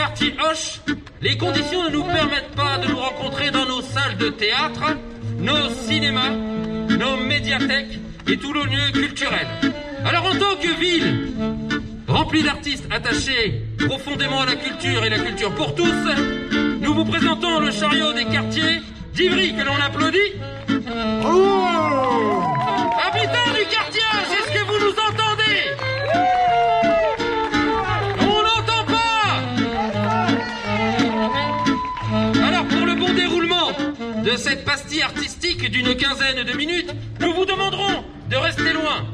Quartier Hoche, les conditions ne nous permettent pas de nous rencontrer dans nos salles de théâtre, nos cinémas, nos médiathèques et tous nos lieux culturels. Alors en tant que ville remplie d'artistes attachés profondément à la culture et la culture pour tous, nous vous présentons le chariot des quartiers d'Ivry que l'on applaudit. Oh Habitants du quartier, cette pastille artistique d'une quinzaine de minutes, nous vous demanderons de rester loin.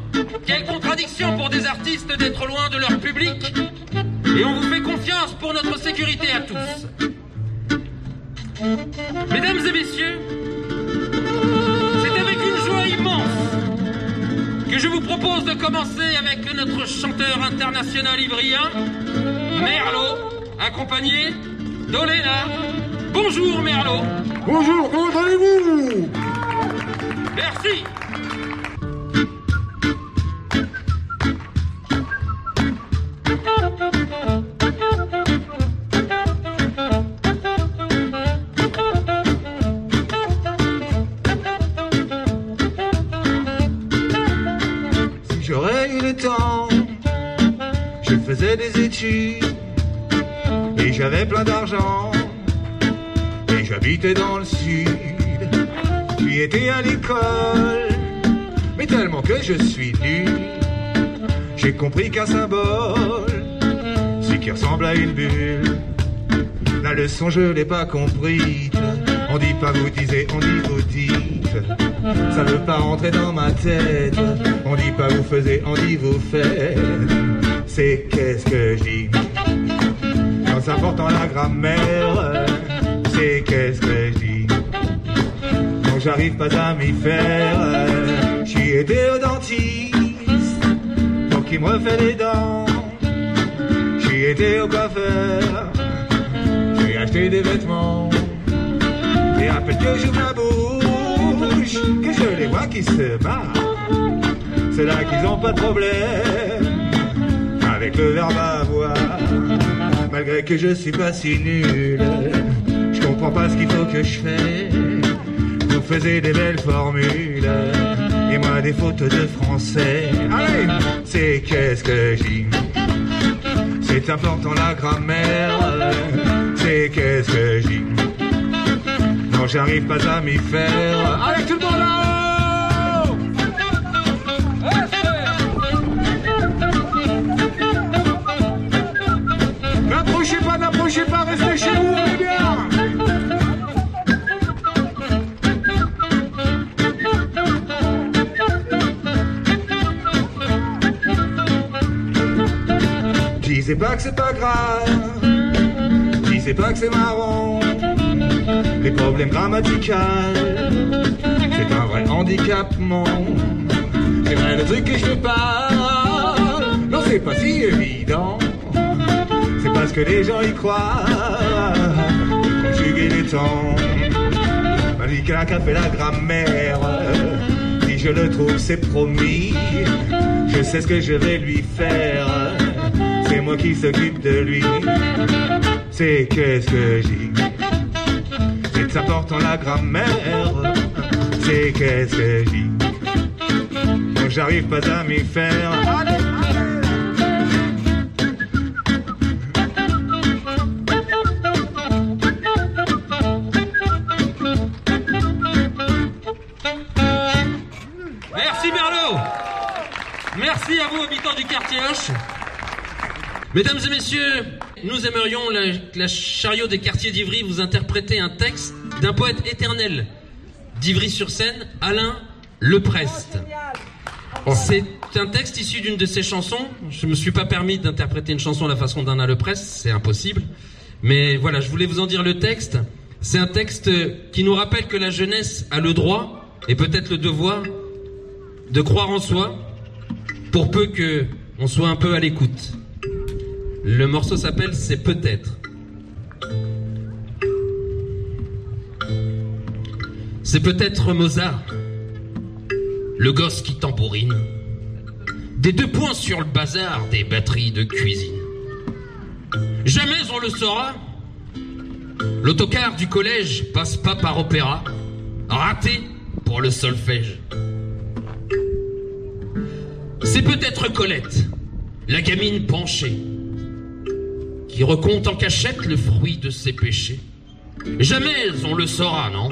Quelle contradiction pour des artistes d'être loin de leur public. Et on vous fait confiance pour notre sécurité à tous. Mesdames et messieurs, c'est avec une joie immense que je vous propose de commencer avec notre chanteur international ivrien, Merlot, accompagné d'Olena. Bonjour Merlot. Bonjour, comment allez-vous Merci. Si j'aurais eu le temps, je faisais des études et j'avais plein d'argent j'habitais dans le sud. J'y étais à l'école, mais tellement que je suis nul, j'ai compris qu'un symbole, c'est qui ressemble à une bulle. La leçon je l'ai pas comprise. On dit pas vous disiez, on dit vous dites. Ça veut pas rentrer dans ma tête. On dit pas vous faisiez, on dit vous faites. C'est qu'est-ce que je dis? Important la grammaire. J'arrive pas à m'y faire. J'y étais au dentiste pour qu'il me refait les dents. J'y étais au coiffeur. J'ai acheté des vêtements. Et peine que j'ouvre la bouche, que je les vois qui se marrent. C'est là qu'ils ont pas de problème avec le verbe avoir. Malgré que je suis pas si nul, je comprends pas ce qu'il faut que je fais. Faisiez des belles formules, et moi des fautes de français. Allez, c'est qu'est-ce que dis C'est important la grammaire, c'est qu'est-ce que dis Non, j'arrive pas à m'y faire. Allez, tout le monde là Disais pas que c'est pas grave, disais pas que c'est marrant. Les problèmes grammaticaux, c'est un vrai handicapement. C'est vrai le truc que je pas, non c'est pas si évident. C'est parce que les gens y croient. Conjuguer les temps. M'a dit qu'un café la grammaire. Si je le trouve, c'est promis. Je sais ce que je vais lui faire. Moi qui s'occupe de lui. C'est qu'est-ce que dis C'est important la grammaire. C'est qu'est-ce que Donc j'arrive pas à m'y faire. Mesdames et messieurs, nous aimerions la, chariot des quartiers d'Ivry vous interpréter un texte d'un poète éternel d'Ivry-sur-Seine, Alain Leprest. C'est un texte issu d'une de ses chansons. Je me suis pas permis d'interpréter une chanson à la façon d'Alain Leprest, c'est impossible. Mais voilà, je voulais vous en dire le texte. C'est un texte qui nous rappelle que la jeunesse a le droit et peut-être le devoir de croire en soi pour peu que on soit un peu à l'écoute. Le morceau s'appelle C'est peut-être. C'est peut-être Mozart, le gosse qui tambourine, des deux points sur le bazar des batteries de cuisine. Jamais on le saura. L'autocar du collège passe pas par opéra, raté pour le solfège. C'est peut-être Colette, la gamine penchée, qui recompte en cachette le fruit de ses péchés. Jamais on le saura, non?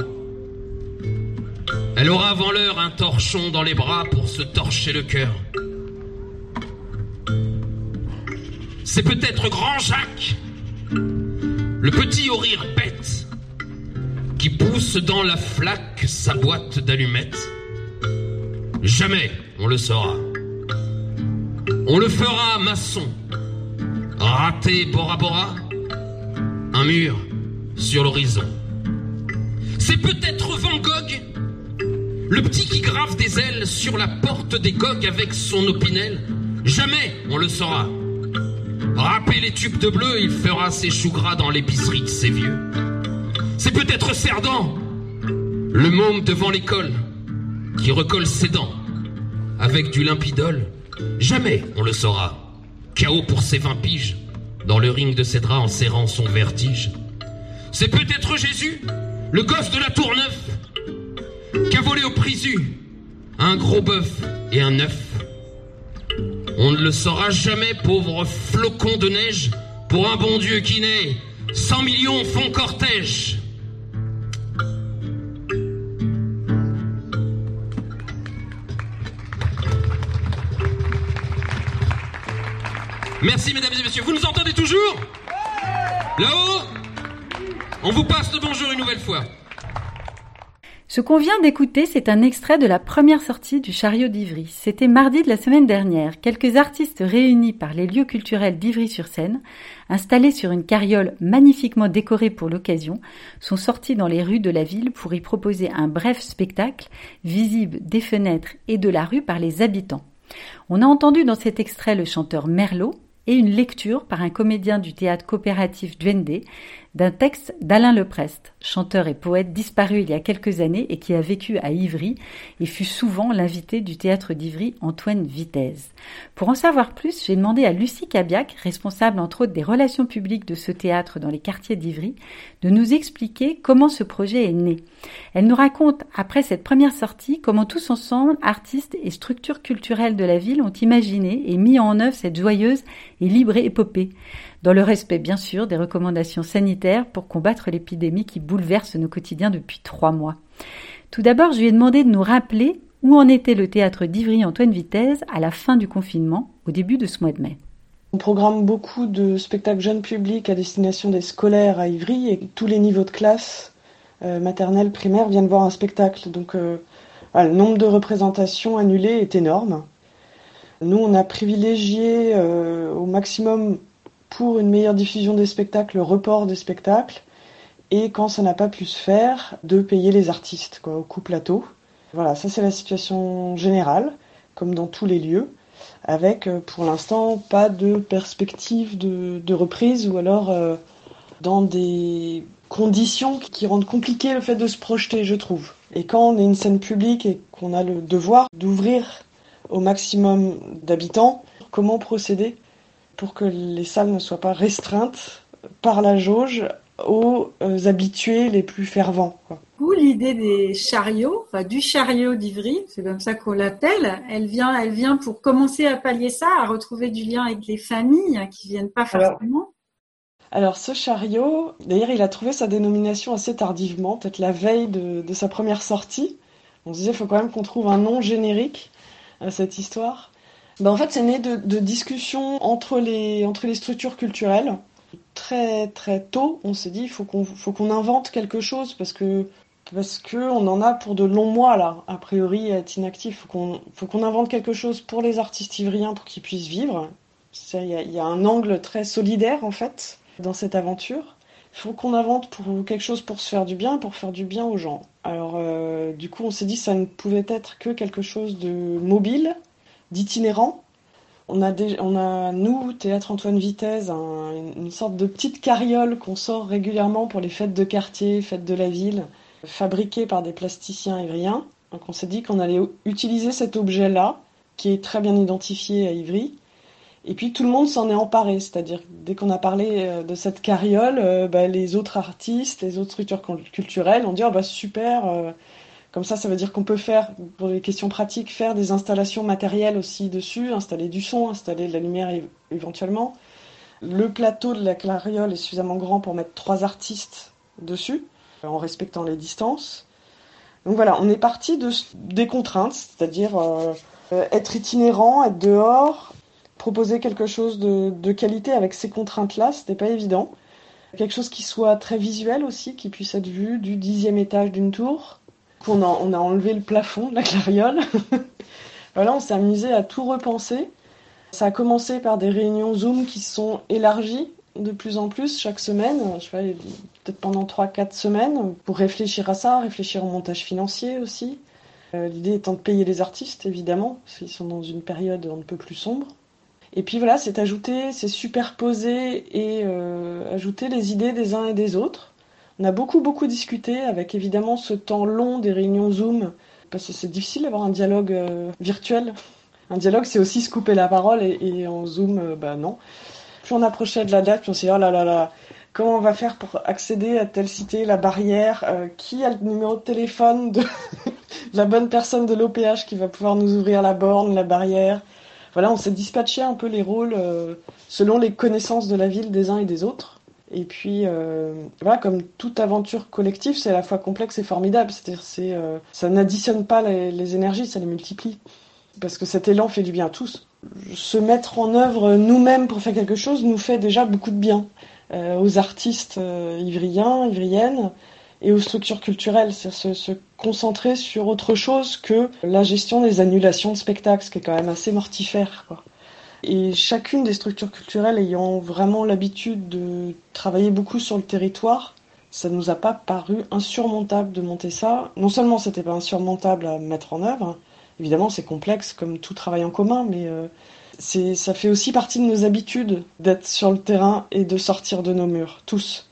Elle aura avant l'heure un torchon dans les bras pour se torcher le cœur. C'est peut-être Grand Jacques, le petit au rire bête, qui pousse dans la flaque sa boîte d'allumettes. Jamais on le saura. On le fera maçon. Raté Bora Bora. Un mur sur l'horizon. C'est peut-être Van Gogh. Le petit qui grave des ailes sur la porte des coques avec son opinel. Jamais on le saura. Râper les tubes de bleu, il fera ses choux gras dans l'épicerie de ses vieux. C'est peut-être Cerdan, le môme devant l'école, qui recolle ses dents avec du limpidol. Jamais on le saura. Chaos pour ses vingt piges, dans le ring de ses draps en serrant son vertige. C'est peut-être Jésus, le gosse de la Tour Neuf, qui volé au prisu un gros bœuf et un œuf. On ne le saura jamais, pauvre flocon de neige, pour un bon Dieu qui naît. Cent millions font cortège. Merci mesdames et messieurs. Vous nous entendez toujours Là-haut On vous passe le bonjour une nouvelle fois. Ce qu'on vient d'écouter, c'est un extrait de la première sortie du chariot d'Ivry. C'était mardi de la semaine dernière. Quelques artistes réunis par les lieux culturels d'Ivry-sur-Seine, installés sur une carriole magnifiquement décorée pour l'occasion, sont sortis dans les rues de la ville pour y proposer un bref spectacle, visible des fenêtres et de la rue par les habitants. On a entendu dans cet extrait le chanteur Merlot et une lecture par un comédien du théâtre coopératif Duende d'un texte d'Alain Leprest, chanteur et poète disparu il y a quelques années et qui a vécu à Ivry et fut souvent l'invité du théâtre d'Ivry Antoine Vitesse. Pour en savoir plus, j'ai demandé à Lucie Cabiac, responsable entre autres des relations publiques de ce théâtre dans les quartiers d'Ivry, de nous expliquer comment ce projet est né. Elle nous raconte, après cette première sortie, comment tous ensemble, artistes et structures culturelles de la ville ont imaginé et mis en œuvre cette joyeuse et libre épopée dans le respect bien sûr des recommandations sanitaires pour combattre l'épidémie qui bouleverse nos quotidiens depuis trois mois. Tout d'abord, je lui ai demandé de nous rappeler où en était le théâtre d'Ivry-Antoine Vitesse à la fin du confinement, au début de ce mois de mai. On programme beaucoup de spectacles jeunes publics à destination des scolaires à Ivry et tous les niveaux de classe, euh, maternelle, primaire, viennent voir un spectacle. Donc euh, le nombre de représentations annulées est énorme. Nous, on a privilégié euh, au maximum pour une meilleure diffusion des spectacles, le report des spectacles, et quand ça n'a pas pu se faire, de payer les artistes quoi, au coup plateau. Voilà, ça c'est la situation générale, comme dans tous les lieux, avec euh, pour l'instant pas de perspective de, reprise ou alors euh, dans des conditions qui rendent compliqué le fait de se projeter, je trouve. Et quand on est une scène publique et qu'on a le devoir d'ouvrir au maximum d'habitants, comment procéder? Pour que les salles ne soient pas restreintes par la jauge aux euh, habitués les plus fervents. Ou l'idée des chariots, enfin, du chariot d'Ivry, c'est comme ça qu'on l'appelle, elle vient, elle vient pour commencer à pallier ça, à retrouver du lien avec les familles qui viennent pas forcément. Alors, ce chariot, d'ailleurs, il a trouvé sa dénomination assez tardivement, peut-être la veille de, sa première sortie. On se disait, il faut quand même qu'on trouve un nom générique à cette histoire. Ben, en fait, c'est né de, discussions entre les, entre les structures culturelles. Très très tôt, on s'est dit il faut qu'on faut invente quelque chose parce que parce que en a pour de longs mois là, a priori à être inactif. Faut qu'on faut qu'on invente quelque chose pour les artistes ivriens pour qu'ils puissent vivre. Il y, a un angle très solidaire en fait dans cette aventure. Il faut qu'on invente pour quelque chose pour se faire du bien, pour faire du bien aux gens. Alors euh, du coup, on s'est dit ça ne pouvait être que quelque chose de mobile, d'itinérants. On a, on a, nous, Théâtre Antoine Vitesse, une sorte de petite carriole qu'on sort régulièrement pour les fêtes de quartier, fêtes de la ville, fabriquée par des plasticiens ivriens. Donc on s'est dit qu'on allait utiliser cet objet-là, qui est très bien identifié à Ivry. Et puis tout le monde s'en est emparé, c'est-à-dire dès qu'on a parlé euh, de cette carriole, euh, bah, les autres artistes, les autres structures culturelles ont dit oh, bah super, euh, comme ça, ça veut dire qu'on peut faire, pour les questions pratiques, faire des installations matérielles aussi dessus, installer du son, installer de la lumière éventuellement. Le plateau de la clariole est suffisamment grand pour mettre trois artistes dessus, en respectant les distances. Donc voilà, on est parti de, des contraintes, c'est-à-dire euh, être itinérant, être dehors, proposer quelque chose de, de qualité avec ces contraintes-là, c'était pas évident. Quelque chose qui soit très visuel aussi, qui puisse être vu du dixième étage d'une tour, on a, enlevé le plafond de la clariole. voilà, on s'est amusé à tout repenser. Ça a commencé par des réunions Zoom qui sont élargies de plus en plus chaque semaine, je sais peut-être pendant 3-4 semaines, pour réfléchir à ça, réfléchir au montage financier aussi. Euh, l'idée étant de payer les artistes, évidemment, s'ils sont dans une période un peu plus sombre. Et puis voilà, c'est ajouter, c'est superposer et euh, ajouter les idées des uns et des autres. On a beaucoup, beaucoup discuté avec évidemment ce temps long des réunions Zoom, parce que c'est difficile d'avoir un dialogue euh, virtuel. Un dialogue, c'est aussi se couper la parole, et, en Zoom, euh, bah non. Puis on approchait de la date, puis on s'est dit, oh là là là, comment on va faire pour accéder à telle cité, la barrière, euh, qui a le numéro de téléphone de la bonne personne de l'OPH qui va pouvoir nous ouvrir la borne, la barrière. Voilà, on s'est dispatché un peu les rôles selon les connaissances de la ville des uns et des autres. Et puis, euh, voilà, comme toute aventure collective, c'est à la fois complexe et formidable. C'est-à-dire, c'est, euh, ça n'additionne pas les, énergies, ça les multiplie. Parce que cet élan fait du bien à tous. Se mettre en œuvre nous-mêmes pour faire quelque chose nous fait déjà beaucoup de bien. Euh, aux artistes ivriens, ivriennes, et aux structures culturelles, c'est se, se, concentrer sur autre chose que la gestion des annulations de spectacles, ce qui est quand même assez mortifère. Quoi. Et chacune des structures culturelles ayant vraiment l'habitude de travailler beaucoup sur le territoire, ça nous a pas paru insurmontable de monter ça. Non seulement c'était pas insurmontable à mettre en œuvre, évidemment c'est complexe comme tout travail en commun, mais euh, ça fait aussi partie de nos habitudes d'être sur le terrain et de sortir de nos murs, tous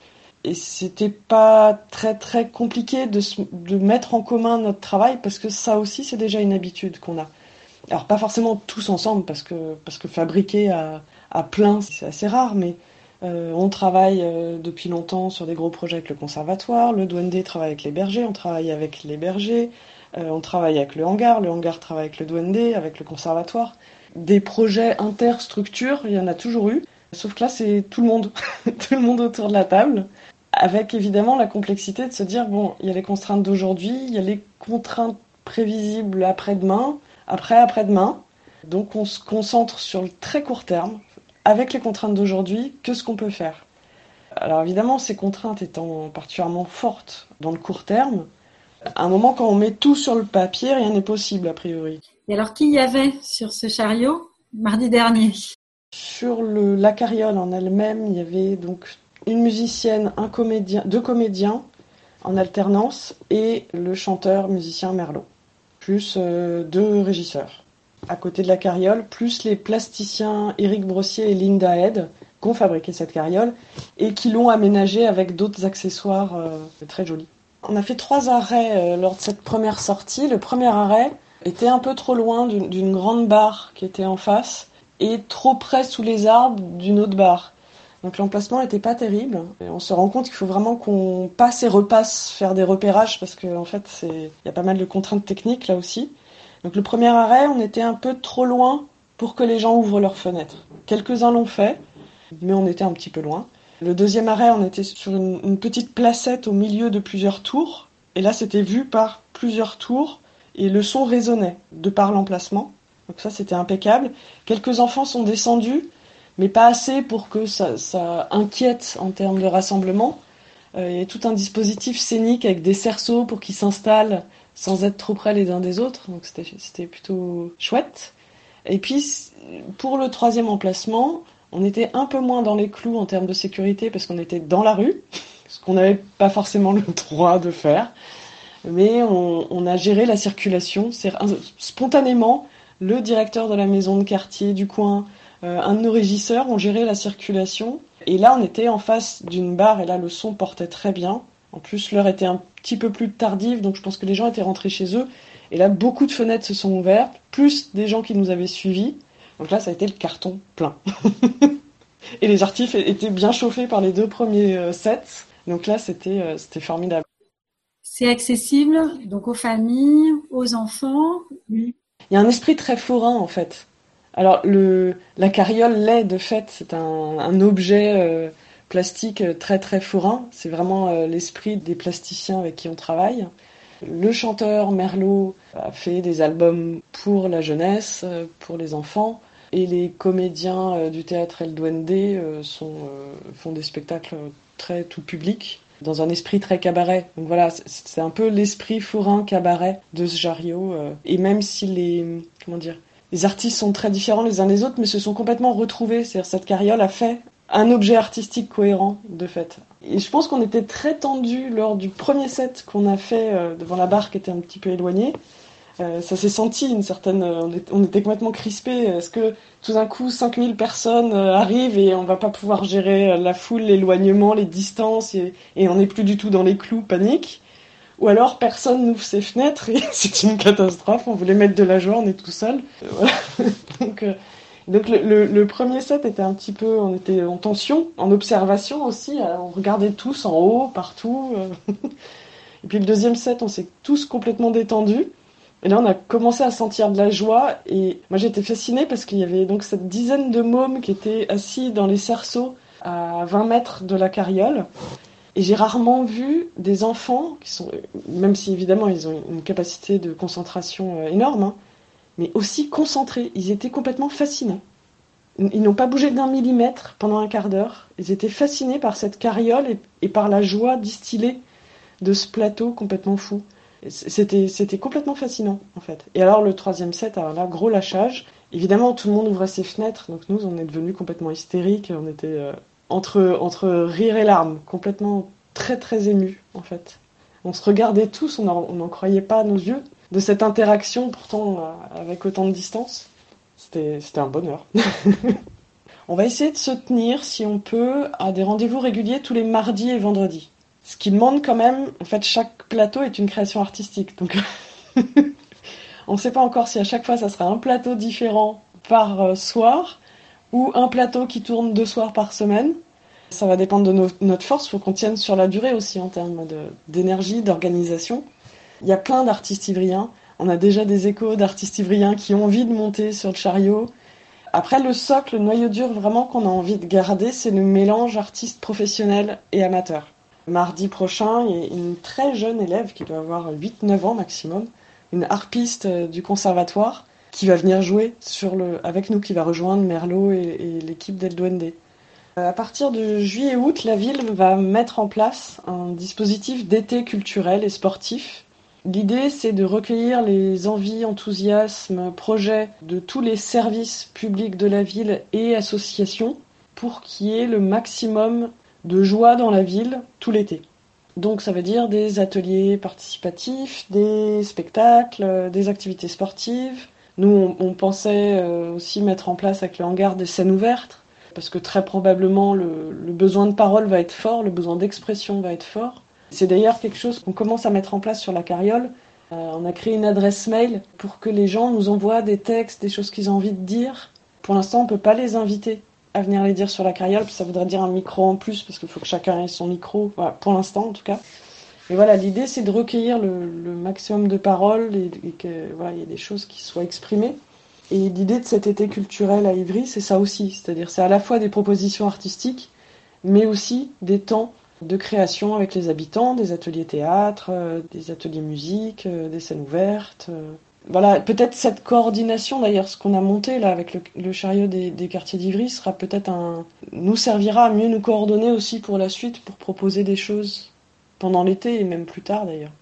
et c'était pas très très compliqué de, de mettre en commun notre travail parce que ça aussi c'est déjà une habitude qu'on a. Alors pas forcément tous ensemble parce que parce que fabriquer à, à plein c'est assez rare, mais euh, on travaille euh, depuis longtemps sur des gros projets avec le conservatoire, le Douane travaille avec les bergers, on travaille avec les bergers, euh, on travaille avec le hangar, le hangar travaille avec le Douane avec le conservatoire. Des projets interstructures, il y en a toujours eu, sauf que là c'est tout le monde, tout le monde autour de la table avec évidemment la complexité de se dire bon, il y a les contraintes d'aujourd'hui, il y a les contraintes prévisibles après-demain, après après-demain. Donc on se concentre sur le très court terme, avec les contraintes d'aujourd'hui, que ce qu'on peut faire. Alors évidemment, ces contraintes étant particulièrement fortes dans le court terme, à un moment quand on met tout sur le papier, rien n'est possible a priori. Et alors qui y avait sur ce chariot mardi dernier? Sur le, la carriole en elle-même, il y avait donc une musicienne, un comédien, deux comédiens en alternance et le chanteur musicien Merlot, plus euh, deux régisseurs à côté de la carriole, plus les plasticiens Éric Brossier et Linda Head qui ont fabriqué cette carriole et qui l'ont aménagée avec d'autres accessoires euh, très jolis. On a fait trois arrêts euh, lors de cette première sortie. Le premier arrêt était un peu trop loin d'une grande barre qui était en face et trop près sous les arbres d'une autre barre. Donc l'emplacement n'était pas terrible. Et on se rend compte qu'il faut vraiment qu'on passe et repasse, faire des repérages parce qu'en en fait, il y a pas mal de contraintes techniques là aussi. Donc le premier arrêt, on était un peu trop loin pour que les gens ouvrent leurs fenêtres. Quelques-uns l'ont fait, mais on était un petit peu loin. Le deuxième arrêt, on était sur une, une petite placette au milieu de plusieurs tours. Et là, c'était vu par plusieurs tours et le son résonnait de par l'emplacement. Donc ça, c'était impeccable. Quelques enfants sont descendus mais pas assez pour que ça, inquiète en termes de rassemblement. Euh, il y a tout un dispositif scénique avec des cerceaux pour qu'ils s'installent sans être trop près les uns des autres, donc c'était plutôt chouette. Et puis pour le troisième emplacement, on était un peu moins dans les clous en termes de sécurité parce qu'on était dans la rue, ce qu'on n'avait pas forcément le droit de faire. Mais on, a géré la circulation. Spontanément, le directeur de la maison de quartier du coin, un de nos régisseurs ont géré la circulation. Et là, on était en face d'une barre et là, le son portait très bien. En plus, l'heure était un petit peu plus tardive, donc je pense que les gens étaient rentrés chez eux. Et là, beaucoup de fenêtres se sont ouvertes, plus des gens qui nous avaient suivis. Donc là, ça a été le carton plein. et les artifs étaient bien chauffés par les deux premiers euh, sets. Donc là, c'était euh, c'était formidable. C'est accessible donc aux familles, aux enfants? Oui. Il y a un esprit très forain en fait. Alors, la carriole l'est de fait, c'est un, objet euh, plastique très très forain. C'est vraiment euh, l'esprit des plasticiens avec qui on travaille. Le chanteur Merlot a fait des albums pour la jeunesse, euh, pour les enfants, et les comédiens euh, du théâtre El Duende euh, font des spectacles très tout public dans un esprit très cabaret. Donc voilà, c'est un peu l'esprit forain cabaret de ce Jariot. et même si les comment dire les artistes sont très différents les uns des autres, mais se sont complètement retrouvés. C'est-à-dire cette carriole a fait un objet artistique cohérent, de fait. Et je pense qu'on était très tendu lors du premier set qu'on a fait euh, devant la barre qui était un petit peu éloignée. Euh, ça s'est senti une certaine. Euh, on, était complètement crispés. Est-ce que tout d'un coup 5000 personnes arrivent et on va pas pouvoir gérer la foule, l'éloignement, les distances et, et on n'est plus du tout dans les clous, panique? Ou alors personne n'ouvre ses fenêtres et c'est une catastrophe. On voulait mettre de la joie, on est tout seul. Voilà. donc, euh, donc le, le, premier set était un petit peu, on était en tension, en observation aussi. On regardait tous en haut, partout. euh. et puis le deuxième set, on s'est tous complètement détendus. Et là, on a commencé à sentir de la joie. Et moi, j'étais fascinée parce qu'il y avait donc cette dizaine de mômes qui étaient assis dans les cerceaux à 20 mètres de la carriole. Et j'ai rarement vu des enfants qui sont, même si évidemment ils ont une capacité de concentration énorme, hein, mais aussi concentrés. Ils étaient complètement fascinés. Ils n'ont pas bougé d'un millimètre pendant un quart d'heure. Ils étaient fascinés par cette carriole et, et, par la joie distillée de ce plateau complètement fou. C'était, c'était complètement fascinant, en fait. Et alors, le troisième set, alors là, gros lâchage. Évidemment, tout le monde ouvrait ses fenêtres, donc nous, on est devenus complètement hystériques. On était euh, entre, rire et larmes, complètement très, très émus, en fait. On se regardait tous, on n'en croyait pas à nos yeux, de cette interaction, pourtant, euh, avec autant de distance. C'était, c'était un bonheur. on va essayer de se tenir, si on peut, à des rendez-vous réguliers tous les mardis et vendredis. Ce qui demande quand même, en fait, chaque plateau est une création artistique. Donc, on ne sait pas encore si à chaque fois ça sera un plateau différent par euh, soir ou un plateau qui tourne deux soirs par semaine. Ça va dépendre de notre force, il faut qu'on tienne sur la durée aussi en termes d'énergie, d'organisation. Il y a plein d'artistes ivriens. On a déjà des échos d'artistes ivriens qui ont envie de monter sur le chariot. Après, le socle, le noyau dur vraiment qu'on a envie de garder, c'est le mélange artiste professionnel et amateur. Mardi prochain, il y a une très jeune élève qui doit avoir 8-9 ans maximum, une harpiste euh, du conservatoire, qui va venir jouer avec nous, qui va rejoindre Merlot et, l'équipe d'El Duende. Euh, à partir de juillet-août, la ville va mettre en place un dispositif d'été culturel et sportif. L'idée, c'est de recueillir les envies, enthousiasmes, projets de tous les services publics de la ville et associations pour qu'il y ait le maximum de joie dans la ville tout l'été. Donc ça veut dire des ateliers participatifs, des spectacles, des activités sportives. Nous, on, pensait euh, aussi mettre en place avec le hangar des scènes ouvertes, parce que très probablement le, besoin de parole va être fort, le besoin d'expression va être fort. C'est d'ailleurs quelque chose qu'on commence à mettre en place sur la carriole. Euh, on a créé une adresse mail pour que les gens nous envoient des textes, des choses qu'ils ont envie de dire. Pour l'instant, on ne peut pas les inviter à venir les dire sur la carriole, puis ça voudrait dire un micro en plus, parce qu'il faut que chacun ait son micro, pour l'instant en tout cas. Et voilà, l'idée c'est de recueillir le, maximum de paroles et, et que voilà, il y ait des choses qui soient exprimées. Et l'idée de cet été culturel à Ivry, c'est ça aussi, c'est-à-dire c'est à la fois des propositions artistiques, mais aussi des temps de création avec les habitants, des ateliers théâtre, euh, des ateliers musique, euh, des scènes ouvertes. Euh, voilà, peut-être cette coordination, d'ailleurs, ce qu'on a monté là avec le, chariot des, quartiers d'Ivry sera peut-être un, nous servira à mieux nous coordonner aussi pour la suite, pour proposer des choses pendant l'été et même plus tard d'ailleurs.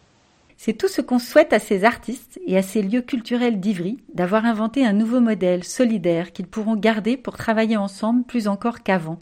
C'est tout ce qu'on souhaite à ces artistes et à ces lieux culturels d'Ivry, d'avoir inventé un nouveau modèle solidaire qu'ils pourront garder pour travailler ensemble plus encore qu'avant.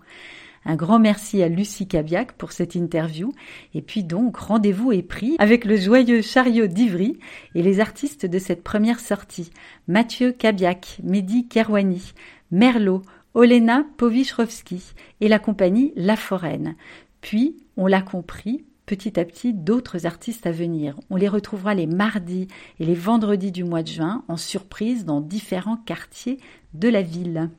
Un grand merci à Lucie Cabiac pour cette interview. Et puis donc, rendez-vous est pris avec le joyeux chariot d'Ivry et les artistes de cette première sortie. Mathieu Cabiac, Mehdi Kerwani, Merlot, Olena Powichrovski et la compagnie La Foraine. Puis, on l'a compris, petit à petit d'autres artistes à venir. On les retrouvera les mardis et les vendredis du mois de juin en surprise dans différents quartiers de la ville.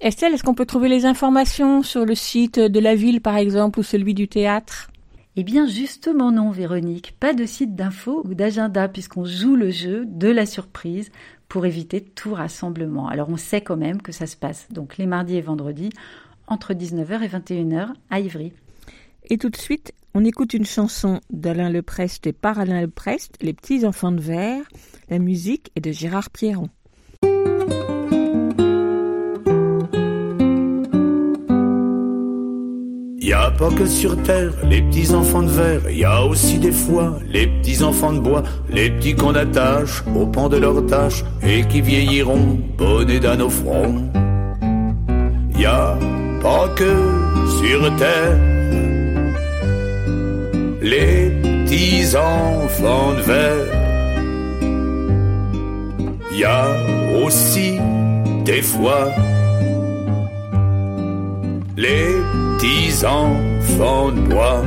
Estelle, est-ce qu'on peut trouver les informations sur le site de la ville, par exemple, ou celui du théâtre? Eh bien justement non, Véronique, pas de site d'info ou d'agenda puisqu'on joue le jeu de la surprise pour éviter tout rassemblement. Alors on sait quand même que ça se passe donc les mardis et vendredis entre 19h et 21h à Ivry. Et tout de suite, on écoute une chanson d'Alain Leprest et par Alain Leprest, Les petits enfants de verre. La musique est de Gérard Pierron. Y a pas que sur terre les petits enfants de verre, y a aussi des fois les petits enfants de bois, les petits qu'on attache au pan de leur tâche et qui vieilliront bonnets dans nos fronts. Y a pas que sur terre les petits enfants de verre. Y a aussi des fois les petits enfants de bois.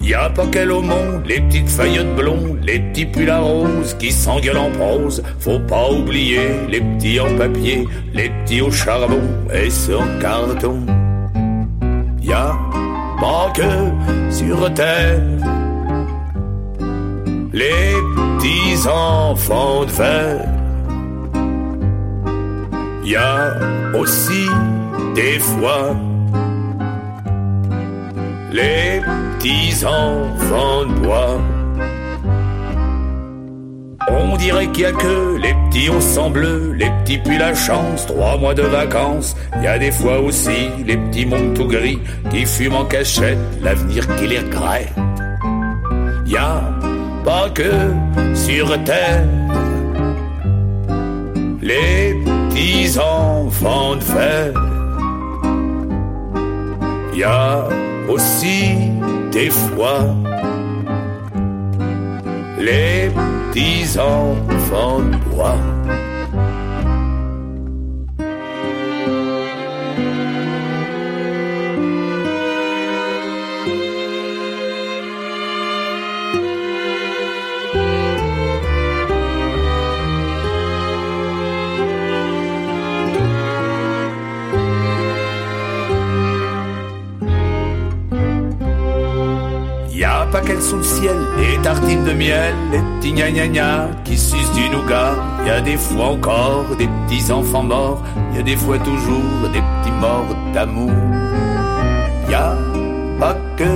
Y a pas qu'elle au monde, les petites feuilles blondes, les petits pulls à rose qui s'engueulent en prose. Faut pas oublier les petits en papier, les petits au charbon et sur carton. Y a pas que sur terre les petits enfants de fer. Y a aussi des fois les petits enfants de bois. On dirait qu'il y a que les petits au sang bleu, les petits puis la chance, trois mois de vacances. Il y a des fois aussi les petits mondes tout gris qui fument en cachette, l'avenir qui les regrette. Y a pas que sur terre les petits enfants de fer. Y a aussi des fois les petits enfants de bois. Sous le ciel, les tartines de miel, les petits gna gna gna qui sucent du nougat. Y a des fois encore des petits enfants morts, y a des fois toujours des petits morts d'amour. Y a pas que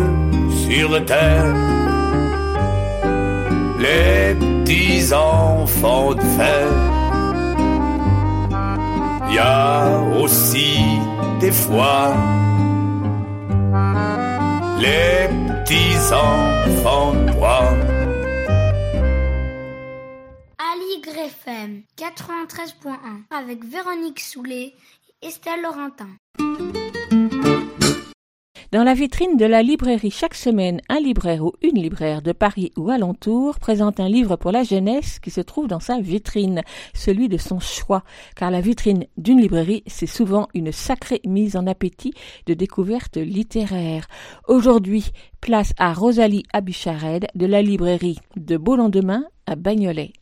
sur terre les petits enfants de fer. Y a aussi des fois les petits enfants de bois. Aligre FM 93.1 avec Véronique Soulet et Estelle Laurentin. Dans la vitrine de la librairie chaque semaine, un libraire ou une libraire de Paris ou alentour présente un livre pour la jeunesse qui se trouve dans sa vitrine, celui de son choix, car la vitrine d'une librairie, c'est souvent une sacrée mise en appétit de découvertes littéraires. Aujourd'hui, place à Rosalie Abuchared de la librairie de Beau Lendemain à Bagnolet.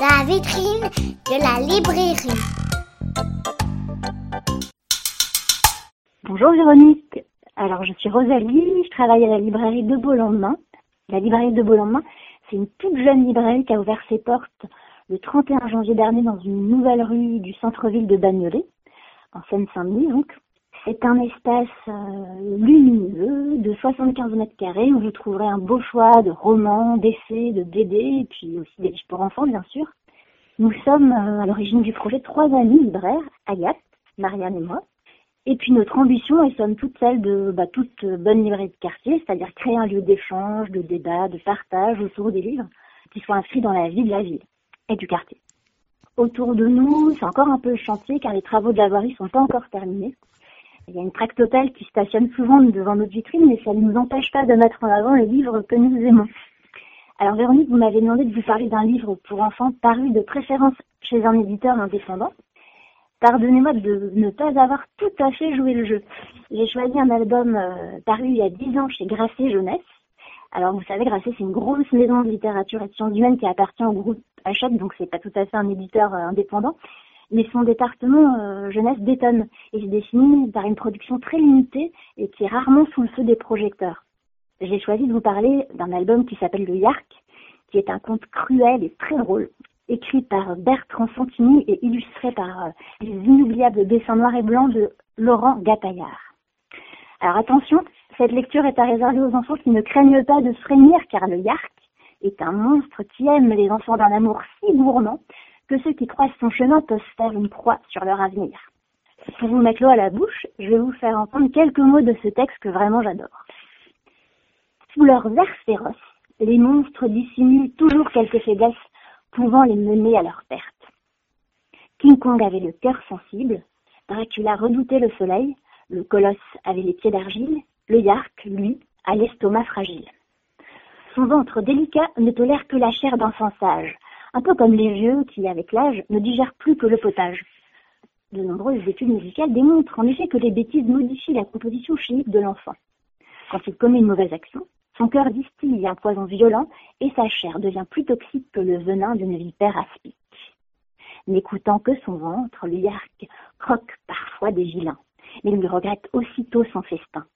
La vitrine de la librairie. Bonjour Véronique. Alors je suis Rosalie, je travaille à la librairie de Beau-Lendemain. La librairie de Beau-Lendemain, c'est une toute jeune librairie qui a ouvert ses portes le 31 janvier dernier dans une nouvelle rue du centre-ville de Bagnolet, en Seine-Saint-Denis donc. C'est un espace euh, lumineux de 75 mètres carrés où vous trouverez un beau choix de romans, d'essais, de BD et puis aussi des livres pour enfants bien sûr. Nous sommes euh, à l'origine du projet trois amis libraires, Agathe, Marianne et moi. Et puis notre ambition est somme toute celle de bah, toute bonne librairie de quartier, c'est-à-dire créer un lieu d'échange, de débat, de partage autour des livres qui soient inscrits dans la vie de la ville et du quartier. Autour de nous, c'est encore un peu le chantier car les travaux de la voirie sont pas encore terminés. Il y a une tractopelle qui stationne souvent devant notre vitrine, mais ça ne nous empêche pas de mettre en avant les livres que nous aimons. Alors Véronique, vous m'avez demandé de vous parler d'un livre pour enfants paru de préférence chez un éditeur indépendant. Pardonnez-moi de ne pas avoir tout à fait joué le jeu. J'ai choisi un album euh, paru il y a 10 ans chez Grasset Jeunesse. Alors vous savez, Grasset c'est une grosse maison de littérature et de sciences humaines qui appartient au groupe Hachette, donc c'est pas tout à fait un éditeur euh, indépendant. Mais son département euh, jeunesse détonne et se définit par une production très limitée et qui est rarement sous le feu des projecteurs. J'ai choisi de vous parler d'un album qui s'appelle Le Yark, qui est un conte cruel et très drôle, écrit par Bertrand Santini et illustré par euh, les inoubliables dessins noirs et blancs de Laurent Gataillard. Alors attention, cette lecture est à réserver aux enfants qui ne craignent pas de frémir car le Yark est un monstre qui aime les enfants d'un amour si gourmand que ceux qui croisent son chemin peuvent faire une proie sur leur avenir. Pour vous mettre l'eau à la bouche, je vais vous faire entendre quelques mots de ce texte que vraiment j'adore. Sous leurs airs féroces, les monstres dissimulent toujours quelques faiblesses pouvant les mener à leur perte. King Kong avait le cœur sensible, Dracula redoutait le soleil, le colosse avait les pieds d'argile, le yark, lui, a l'estomac fragile. Son ventre délicat ne tolère que la chair d'enfant sage, un peu comme les vieux qui, avec l'âge, ne digèrent plus que le potage. De nombreuses études musicales démontrent en effet que les bêtises modifient la composition chimique de l'enfant. Quand il commet une mauvaise action, son cœur distille un poison violent et sa chair devient plus toxique que le venin d'une vipère aspic. N'écoutant que son ventre, le yark croque parfois des vilains, mais il regrette aussitôt son festin.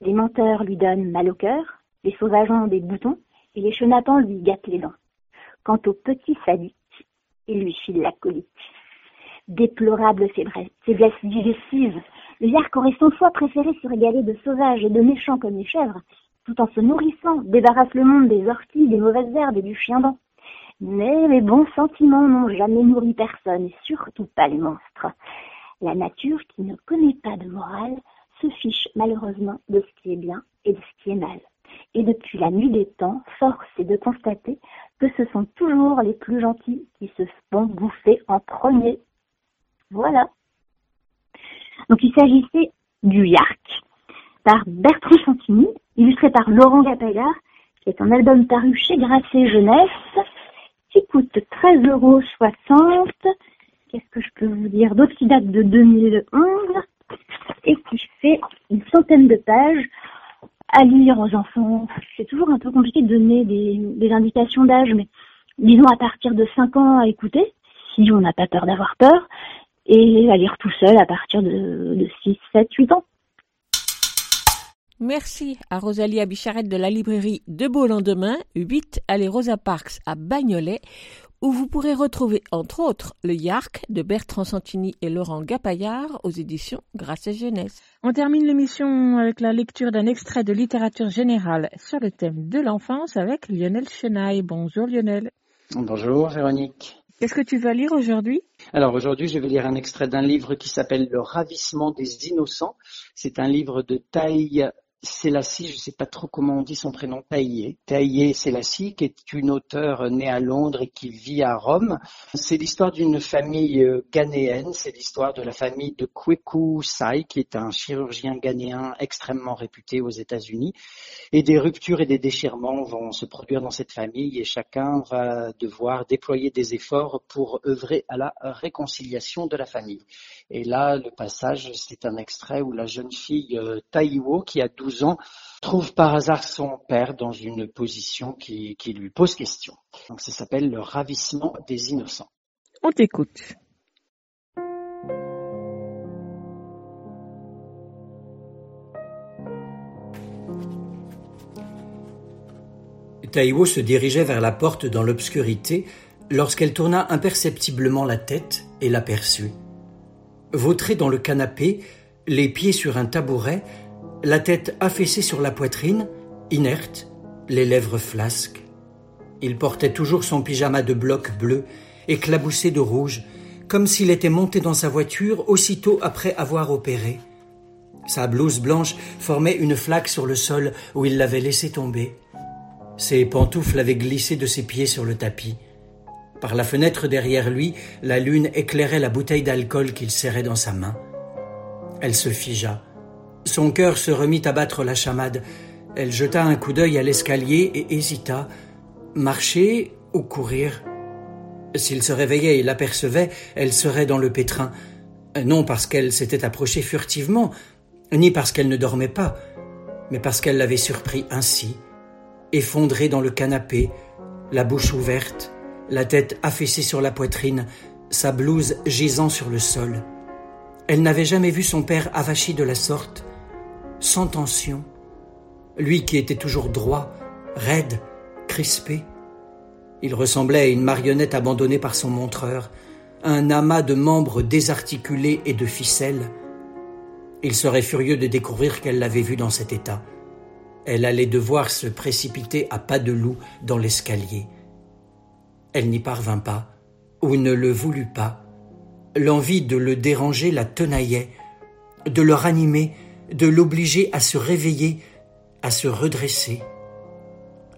Les menteurs lui donnent mal au cœur, les sauvages ont des boutons, et les chenapans lui gâtent les dents. Quant au petit sadique, il lui file la colique. Déplorable faiblesse digestive, le yark aurait cent fois préféré se régaler de sauvages et de méchants comme les chèvres, tout en se nourrissant, débarrasse le monde des orties, des mauvaises herbes et du chien dent. Mais les bons sentiments n'ont jamais nourri personne, et surtout pas les monstres. La nature, qui ne connaît pas de morale, se fiche malheureusement de ce qui est bien et de ce qui est mal. Et depuis la nuit des temps, force est de constater que ce sont toujours les plus gentils qui se font bouffer en premier. Voilà. Donc il s'agissait du Yark, par Bertrand Santini, illustré par Laurent Gapagard, qui est un album paru chez Grasset Jeunesse, qui coûte 13,60 euros. Qu'est-ce que je peux vous dire d'autre qui date de 2011 et qui fait une centaine de pages à lire aux enfants. C'est toujours un peu compliqué de donner des, indications d'âge, mais disons à partir de 5 ans à écouter, si on n'a pas peur d'avoir peur, et à lire tout seul à partir de, de 6, 7, 8 ans. Merci à Rosalie Abicharette de la librairie De Beau Lendemain, 8 allée Rosa Parks à Bagnolet, où vous pourrez retrouver entre autres le Yark de Bertrand Santini et Laurent Gapaillard aux éditions Grâce et Jeunesse. On termine l'émission avec la lecture d'un extrait de littérature générale sur le thème de l'enfance avec Lionel Chenaille. Bonjour Lionel. Bonjour Véronique. Qu'est-ce que tu vas lire aujourd'hui? Alors aujourd'hui, je vais lire un extrait d'un livre qui s'appelle Le ravissement des innocents. C'est un livre de taille Selassie, je ne sais pas trop comment on dit son prénom, Taïé. Taïé Selassie, qui est une auteure née à Londres et qui vit à Rome. C'est l'histoire d'une famille euh, ghanéenne, c'est l'histoire de la famille de Kweku Sai, qui est un chirurgien ghanéen extrêmement réputé aux États-Unis. Et des ruptures et des déchirements vont se produire dans cette famille et chacun va devoir déployer des efforts pour œuvrer à la réconciliation de la famille. Et là, le passage, c'est un extrait où la jeune fille euh, Taïwo, qui a 12 ans, trouve par hasard son père dans une position qui, qui lui pose question. Donc ça s'appelle le ravissement des innocents. On t'écoute. Taïwo se dirigeait vers la porte dans l'obscurité lorsqu'elle tourna imperceptiblement la tête et l'aperçut. Vautré dans le canapé, les pieds sur un tabouret, la tête affaissée sur la poitrine, inerte, les lèvres flasques. Il portait toujours son pyjama de bloc bleu, éclaboussé de rouge, comme s'il était monté dans sa voiture aussitôt après avoir opéré. Sa blouse blanche formait une flaque sur le sol où il l'avait laissé tomber. Ses pantoufles avaient glissé de ses pieds sur le tapis. Par la fenêtre derrière lui, la lune éclairait la bouteille d'alcool qu'il serrait dans sa main. Elle se figea. Son cœur se remit à battre la chamade. Elle jeta un coup d'œil à l'escalier et hésita. Marcher ou courir? S'il se réveillait et l'apercevait, elle serait dans le pétrin. Non parce qu'elle s'était approchée furtivement, ni parce qu'elle ne dormait pas, mais parce qu'elle l'avait surpris ainsi, effondré dans le canapé, la bouche ouverte, la tête affaissée sur la poitrine, sa blouse gisant sur le sol. Elle n'avait jamais vu son père avachi de la sorte, sans tension, lui qui était toujours droit, raide, crispé. Il ressemblait à une marionnette abandonnée par son montreur, un amas de membres désarticulés et de ficelles. Il serait furieux de découvrir qu'elle l'avait vu dans cet état. Elle allait devoir se précipiter à pas de loup dans l'escalier. Elle n'y parvint pas, ou ne le voulut pas. L'envie de le déranger la tenaillait, de le ranimer, de l'obliger à se réveiller, à se redresser.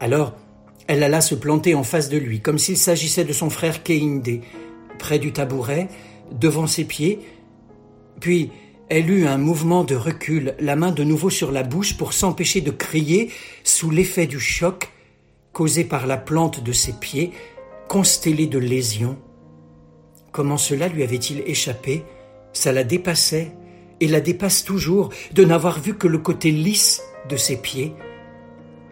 Alors, elle alla se planter en face de lui, comme s'il s'agissait de son frère Keinde, près du tabouret, devant ses pieds, puis elle eut un mouvement de recul, la main de nouveau sur la bouche pour s'empêcher de crier sous l'effet du choc causé par la plante de ses pieds, constellée de lésions. Comment cela lui avait-il échappé? Ça la dépassait, et la dépasse toujours, de n'avoir vu que le côté lisse de ses pieds.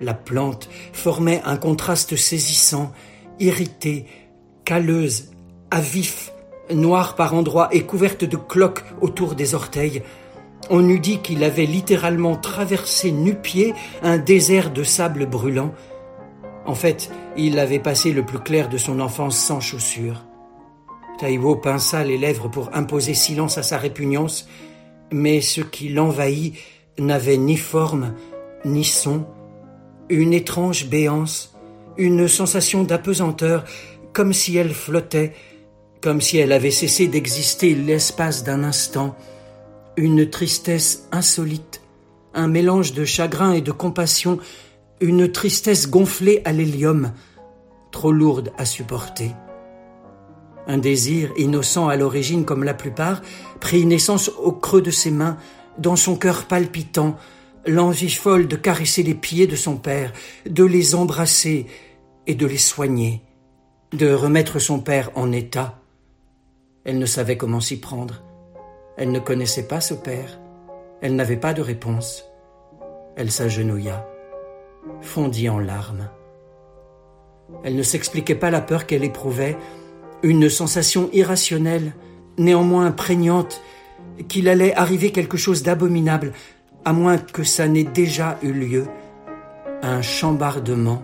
La plante formait un contraste saisissant, irritée, calleuse, à vif, noire par endroits et couverte de cloques autour des orteils. On eût dit qu'il avait littéralement traversé nu-pied un désert de sable brûlant. En fait, il avait passé le plus clair de son enfance sans chaussures. Taïwo pinça les lèvres pour imposer silence à sa répugnance, mais ce qui l'envahit n'avait ni forme, ni son, une étrange béance, une sensation d'apesanteur, comme si elle flottait, comme si elle avait cessé d'exister l'espace d'un instant, une tristesse insolite, un mélange de chagrin et de compassion, une tristesse gonflée à l'hélium, trop lourde à supporter. Un désir, innocent à l'origine comme la plupart, prit naissance au creux de ses mains, dans son cœur palpitant, l'envie folle de caresser les pieds de son père, de les embrasser et de les soigner, de remettre son père en état. Elle ne savait comment s'y prendre. Elle ne connaissait pas ce père. Elle n'avait pas de réponse. Elle s'agenouilla, fondit en larmes. Elle ne s'expliquait pas la peur qu'elle éprouvait, une sensation irrationnelle, néanmoins prégnante, qu'il allait arriver quelque chose d'abominable, à moins que ça n'ait déjà eu lieu, un chambardement.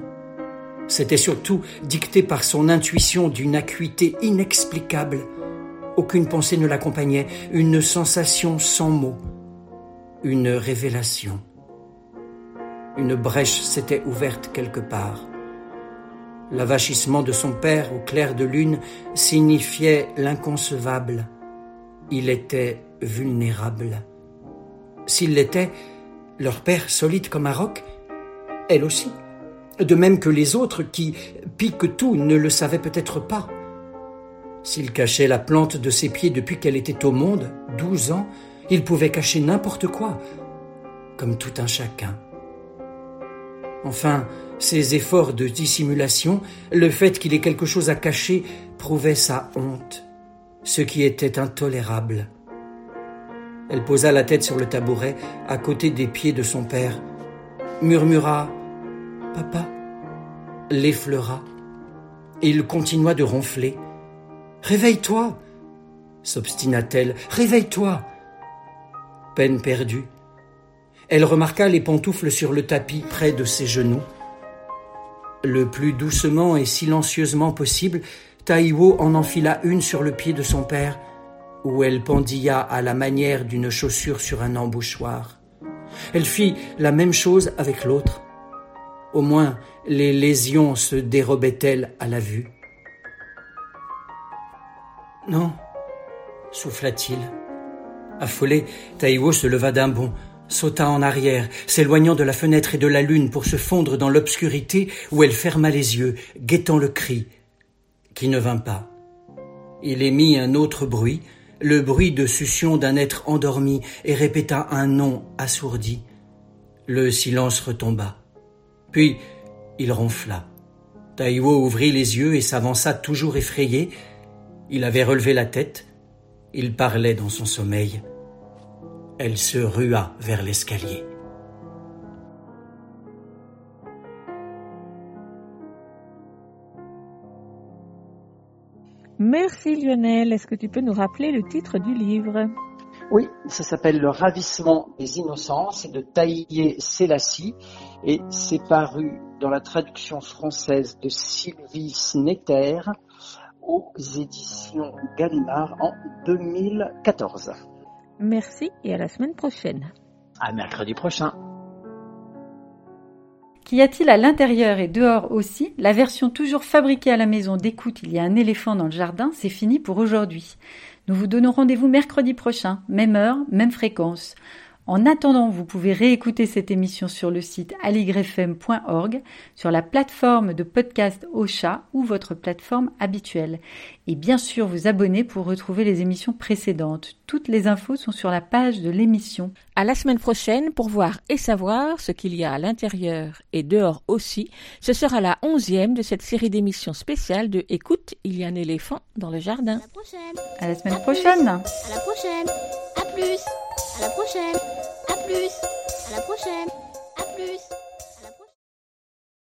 C'était surtout dicté par son intuition d'une acuité inexplicable. Aucune pensée ne l'accompagnait, une sensation sans mots, une révélation. Une brèche s'était ouverte quelque part. L'avachissement de son père au clair de lune signifiait l'inconcevable. Il était vulnérable. S'il l'était, leur père solide comme un roc, elle aussi. De même que les autres qui, piquent tout, ne le savaient peut-être pas. S'il cachait la plante de ses pieds depuis qu'elle était au monde, douze ans, il pouvait cacher n'importe quoi, comme tout un chacun. Enfin, ses efforts de dissimulation, le fait qu'il ait quelque chose à cacher, prouvaient sa honte, ce qui était intolérable. Elle posa la tête sur le tabouret à côté des pieds de son père, murmura Papa, l'effleura. Il continua de ronfler. Réveille-toi s'obstina-t-elle. Réveille-toi Peine perdue. Elle remarqua les pantoufles sur le tapis près de ses genoux. Le plus doucement et silencieusement possible, Taïwo en enfila une sur le pied de son père, où elle pendilla à la manière d'une chaussure sur un embouchoir. Elle fit la même chose avec l'autre. Au moins les lésions se dérobaient-elles à la vue. Non, souffla-t-il. Affolé, Taïwo se leva d'un bond, sauta en arrière, s'éloignant de la fenêtre et de la lune pour se fondre dans l'obscurité où elle ferma les yeux, guettant le cri, qui ne vint pas. Il émit un autre bruit, le bruit de succion d'un être endormi, et répéta un nom assourdi. Le silence retomba. Puis il ronfla. Taïwo ouvrit les yeux et s'avança toujours effrayé. Il avait relevé la tête. Il parlait dans son sommeil. Elle se rua vers l'escalier. Merci Lionel. Est-ce que tu peux nous rappeler le titre du livre? Oui, ça s'appelle Le ravissement des innocents, c'est de Taïye Selassie et c'est paru dans la traduction française de Sylvie Snetter aux éditions Gallimard en 2014. Merci et à la semaine prochaine. À mercredi prochain. Qu'y a-t-il à l'intérieur et dehors aussi? La version toujours fabriquée à la maison d'écoute Il y a un éléphant dans le jardin, c'est fini pour aujourd'hui. Nous vous donnons rendez-vous mercredi prochain, même heure, même fréquence. En attendant, vous pouvez réécouter cette émission sur le site aligrefm.org, sur la plateforme de podcast Ocha ou votre plateforme habituelle. Et bien sûr, vous abonner pour retrouver les émissions précédentes. Toutes les infos sont sur la page de l'émission. À la semaine prochaine pour voir et savoir ce qu'il y a à l'intérieur et dehors aussi. Ce sera la onzième de cette série d'émissions spéciales de Écoute, il y a un éléphant dans le jardin. À la prochaine. À la semaine prochaine. À la prochaine. À plus. À la prochaine. À plus. À la prochaine. À plus.